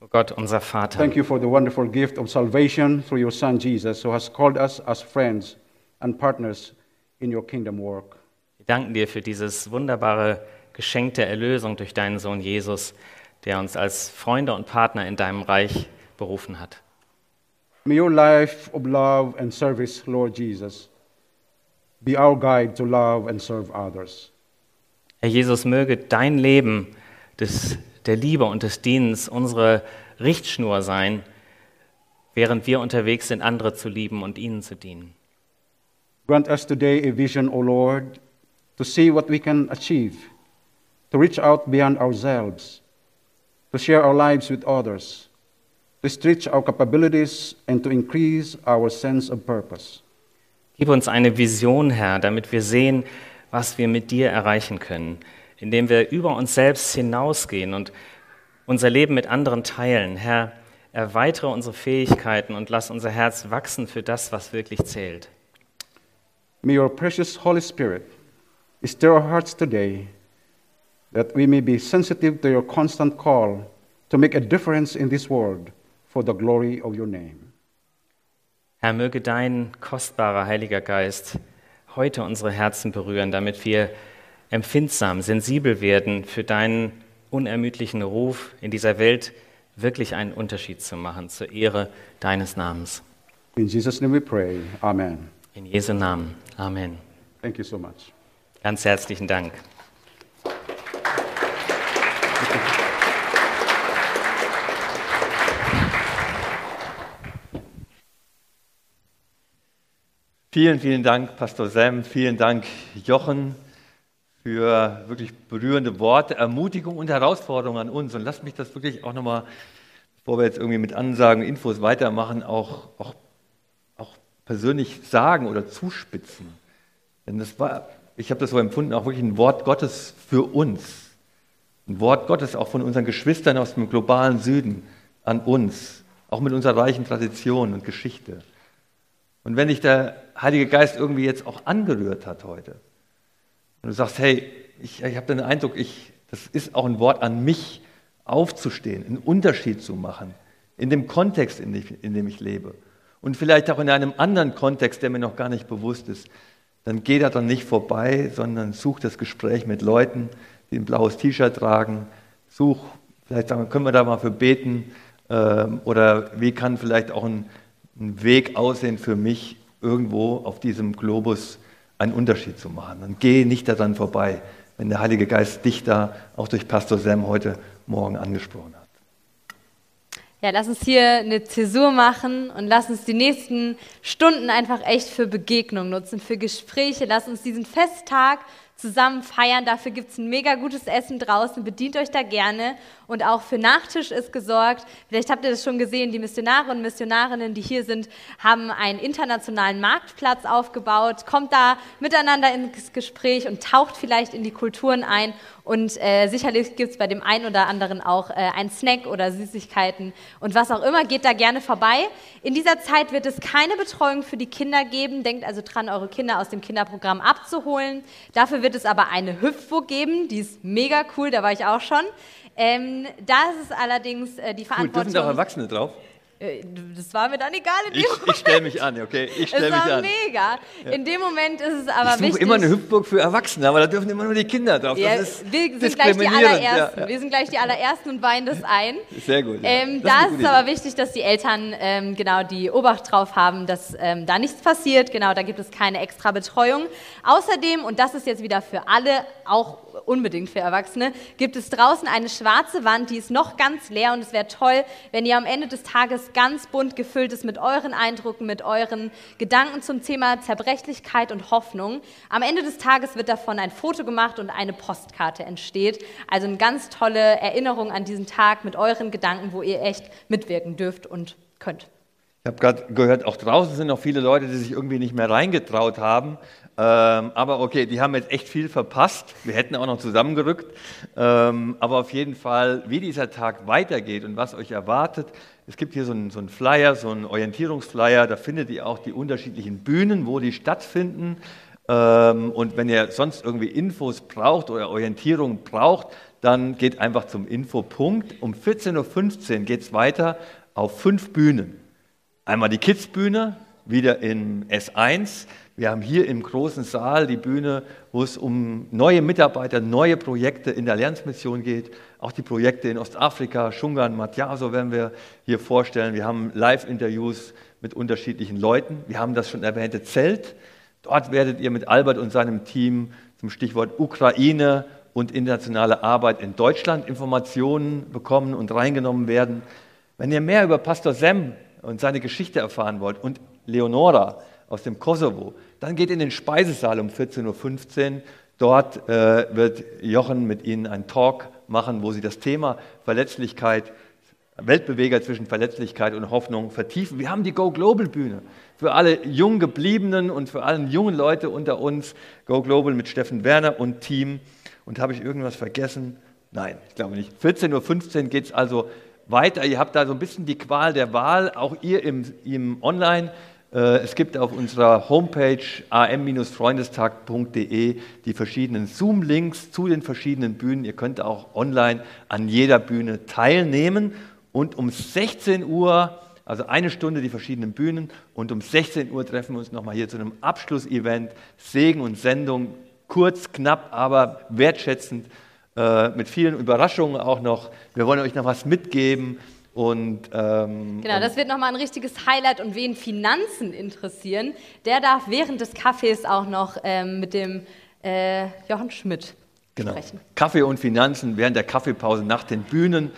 Oh Gott, unser Vater. thank you for the wonderful gift of salvation through your Son Jesus, who has called us as friends and partners in your kingdom work. Wir danken dir für dieses wunderbare Geschenk der Erlösung durch deinen Sohn Jesus, der uns als Freunde und Partner in deinem Reich berufen hat. May your life of love and service, Lord Jesus, be our guide to love and serve others. Herr Jesus, möge dein Leben des, der Liebe und des Dienens unsere Richtschnur sein, während wir unterwegs sind, andere zu lieben und ihnen zu dienen. Grant us today a vision, O Lord, to see what we can achieve, to reach out beyond ourselves, to share our lives with others, to stretch our capabilities, and to increase our sense of purpose. Gib uns eine Vision, Herr, damit wir sehen, was wir mit dir erreichen können, indem wir über uns selbst hinausgehen und unser Leben mit anderen teilen. Herr, erweitere unsere Fähigkeiten und lass unser Herz wachsen für das, was wirklich zählt. May your precious Holy Spirit stir our hearts today that we may be sensitive to your constant call to make a difference in this world for the glory of your name. Herr, möge dein kostbarer Heiliger Geist heute unsere Herzen berühren, damit wir empfindsam, sensibel werden für deinen unermüdlichen Ruf in dieser Welt wirklich einen Unterschied zu machen zur Ehre deines Namens. In Jesus' name we pray. Amen. In Jesu Namen. Amen. Thank you so much. Ganz herzlichen Dank. Vielen, vielen Dank, Pastor Sam. Vielen Dank, Jochen, für wirklich berührende Worte, Ermutigung und Herausforderung an uns. Und lasst mich das wirklich auch nochmal, bevor wir jetzt irgendwie mit Ansagen, Infos weitermachen, auch, auch, auch persönlich sagen oder zuspitzen. Denn das war, ich habe das so empfunden, auch wirklich ein Wort Gottes für uns. Ein Wort Gottes auch von unseren Geschwistern aus dem globalen Süden an uns, auch mit unserer reichen Tradition und Geschichte. Und wenn dich der Heilige Geist irgendwie jetzt auch angerührt hat heute, und du sagst, hey, ich, ich habe den Eindruck, ich, das ist auch ein Wort an mich, aufzustehen, einen Unterschied zu machen, in dem Kontext, in dem, in dem ich lebe. Und vielleicht auch in einem anderen Kontext, der mir noch gar nicht bewusst ist, dann geh da dann nicht vorbei, sondern such das Gespräch mit Leuten, die ein blaues T-Shirt tragen. Such, vielleicht sagen, können wir da mal für beten, ähm, oder wie kann vielleicht auch ein ein Weg aussehen für mich, irgendwo auf diesem Globus einen Unterschied zu machen. Und geh nicht daran vorbei, wenn der Heilige Geist dich da auch durch Pastor Sam heute Morgen angesprochen hat. Ja, lass uns hier eine Zäsur machen und lass uns die nächsten Stunden einfach echt für Begegnung nutzen, für Gespräche. Lass uns diesen Festtag zusammen feiern. Dafür gibt es ein mega gutes Essen draußen. Bedient euch da gerne. Und auch für Nachtisch ist gesorgt. Vielleicht habt ihr das schon gesehen. Die Missionare und Missionarinnen, die hier sind, haben einen internationalen Marktplatz aufgebaut. Kommt da miteinander ins Gespräch und taucht vielleicht in die Kulturen ein. Und äh, sicherlich gibt es bei dem einen oder anderen auch äh, einen Snack oder Süßigkeiten und was auch immer. Geht da gerne vorbei. In dieser Zeit wird es keine Betreuung für die Kinder geben. Denkt also dran, eure Kinder aus dem Kinderprogramm abzuholen. Dafür wird es aber eine Hüpfburg geben. Die ist mega cool, da war ich auch schon. Ähm, da ist es allerdings äh, die Cool, Verantwortung. dürfen da auch Erwachsene drauf? Äh, Das war mir dann egal in dem Ich, Moment. ich stelle mich an, okay? Ich stelle es mich war an. mega. Ja. In dem Moment ist es aber ich suche wichtig. immer eine Hüpfburg für Erwachsene, aber da dürfen immer nur die Kinder drauf. Ja, das ist wir sind gleich die allerersten. Ja, ja. Wir sind gleich die allerersten und weihen das ein. Sehr gut. ja. Ähm, Das ist da ist es aber wichtig, dass die Eltern ähm, genau die Obacht drauf haben, dass ähm, da nichts passiert. Genau, da gibt es keine extra Betreuung. Außerdem, und das ist jetzt wieder für alle, auch unbedingt für Erwachsene, gibt es draußen eine schwarze Wand, die ist noch ganz leer und es wäre toll, wenn ihr am Ende des Tages ganz bunt gefüllt ist mit euren Eindrücken, mit euren Gedanken zum Thema Zerbrechlichkeit und Hoffnung. Am Ende des Tages wird davon ein Foto gemacht und eine Postkarte entsteht. Also eine ganz tolle Erinnerung an diesen Tag mit euren Gedanken, wo ihr echt mitwirken dürft und könnt. Ich habe gerade gehört, auch draußen sind noch viele Leute, die sich irgendwie nicht mehr reingetraut haben. Ähm, aber okay, die haben jetzt echt viel verpasst. Wir hätten auch noch zusammengerückt. Ähm, aber auf jeden Fall, wie dieser Tag weitergeht und was euch erwartet. Es gibt hier so einen, so einen Flyer, so einen Orientierungsflyer. Da findet ihr auch die unterschiedlichen Bühnen, wo die stattfinden. Ähm, und wenn ihr sonst irgendwie Infos braucht oder Orientierung braucht, dann geht einfach zum Infopunkt. Um 14.15 Uhr geht es weiter auf fünf Bühnen. Einmal die Kids-Bühne, wieder in S1. Wir haben hier im großen Saal die Bühne, wo es um neue Mitarbeiter, neue Projekte in der Allianzmission geht. Auch die Projekte in Ostafrika, Shungan, Matjaso werden wir hier vorstellen. Wir haben Live-Interviews mit unterschiedlichen Leuten. Wir haben das schon erwähnte Zelt. Dort werdet ihr mit Albert und seinem Team zum Stichwort Ukraine und internationale Arbeit in Deutschland Informationen bekommen und reingenommen werden. Wenn ihr mehr über Pastor Sem und seine Geschichte erfahren wollt und Leonora aus dem Kosovo, dann geht in den Speisesaal um 14.15 Uhr. Dort äh, wird Jochen mit Ihnen einen Talk machen, wo Sie das Thema Verletzlichkeit, Weltbeweger zwischen Verletzlichkeit und Hoffnung vertiefen. Wir haben die Go Global Bühne für alle jung gebliebenen und für alle jungen Leute unter uns. Go Global mit Steffen Werner und Team. Und habe ich irgendwas vergessen? Nein, ich glaube nicht. 14.15 Uhr geht es also weiter. Ihr habt da so ein bisschen die Qual der Wahl, auch ihr im, im Online. Äh, es gibt auf unserer Homepage am-freundestag.de die verschiedenen Zoom-Links zu den verschiedenen Bühnen. Ihr könnt auch online an jeder Bühne teilnehmen. Und um 16 Uhr, also eine Stunde die verschiedenen Bühnen, und um 16 Uhr treffen wir uns nochmal hier zu einem Abschlussevent. Segen und Sendung, kurz, knapp, aber wertschätzend, äh, mit vielen Überraschungen auch noch. Wir wollen euch noch was mitgeben. Und, ähm, genau, das wird nochmal ein richtiges Highlight. Und wen Finanzen interessieren, der darf während des Kaffees auch noch ähm, mit dem äh, Jochen Schmidt genau. sprechen. Kaffee und Finanzen während der Kaffeepause nach den Bühnen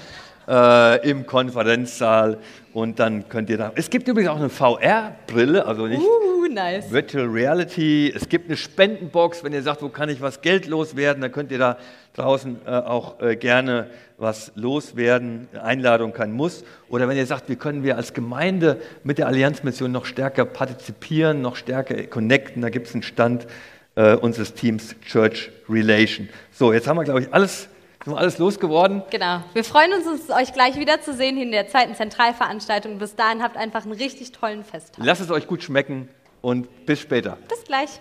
äh, im Konferenzsaal. Und dann könnt ihr da. Es gibt übrigens auch eine VR-Brille, also nicht Uh, nice. Virtual Reality. Es gibt eine Spendenbox, wenn ihr sagt, wo kann ich was Geld loswerden, dann könnt ihr da draußen äh, auch äh, gerne was loswerden. Einladung kein Muss. Oder wenn ihr sagt, wie können wir als Gemeinde mit der Allianzmission noch stärker partizipieren, noch stärker connecten, da gibt es einen Stand äh, unseres Teams Church Relation. So, jetzt haben wir, glaube ich, alles sind wir alles losgeworden? Genau. Wir freuen uns, uns euch gleich wiederzusehen in der zweiten Zentralveranstaltung. Bis dahin habt einfach einen richtig tollen Festtag. Lasst es euch gut schmecken und bis später. Bis gleich.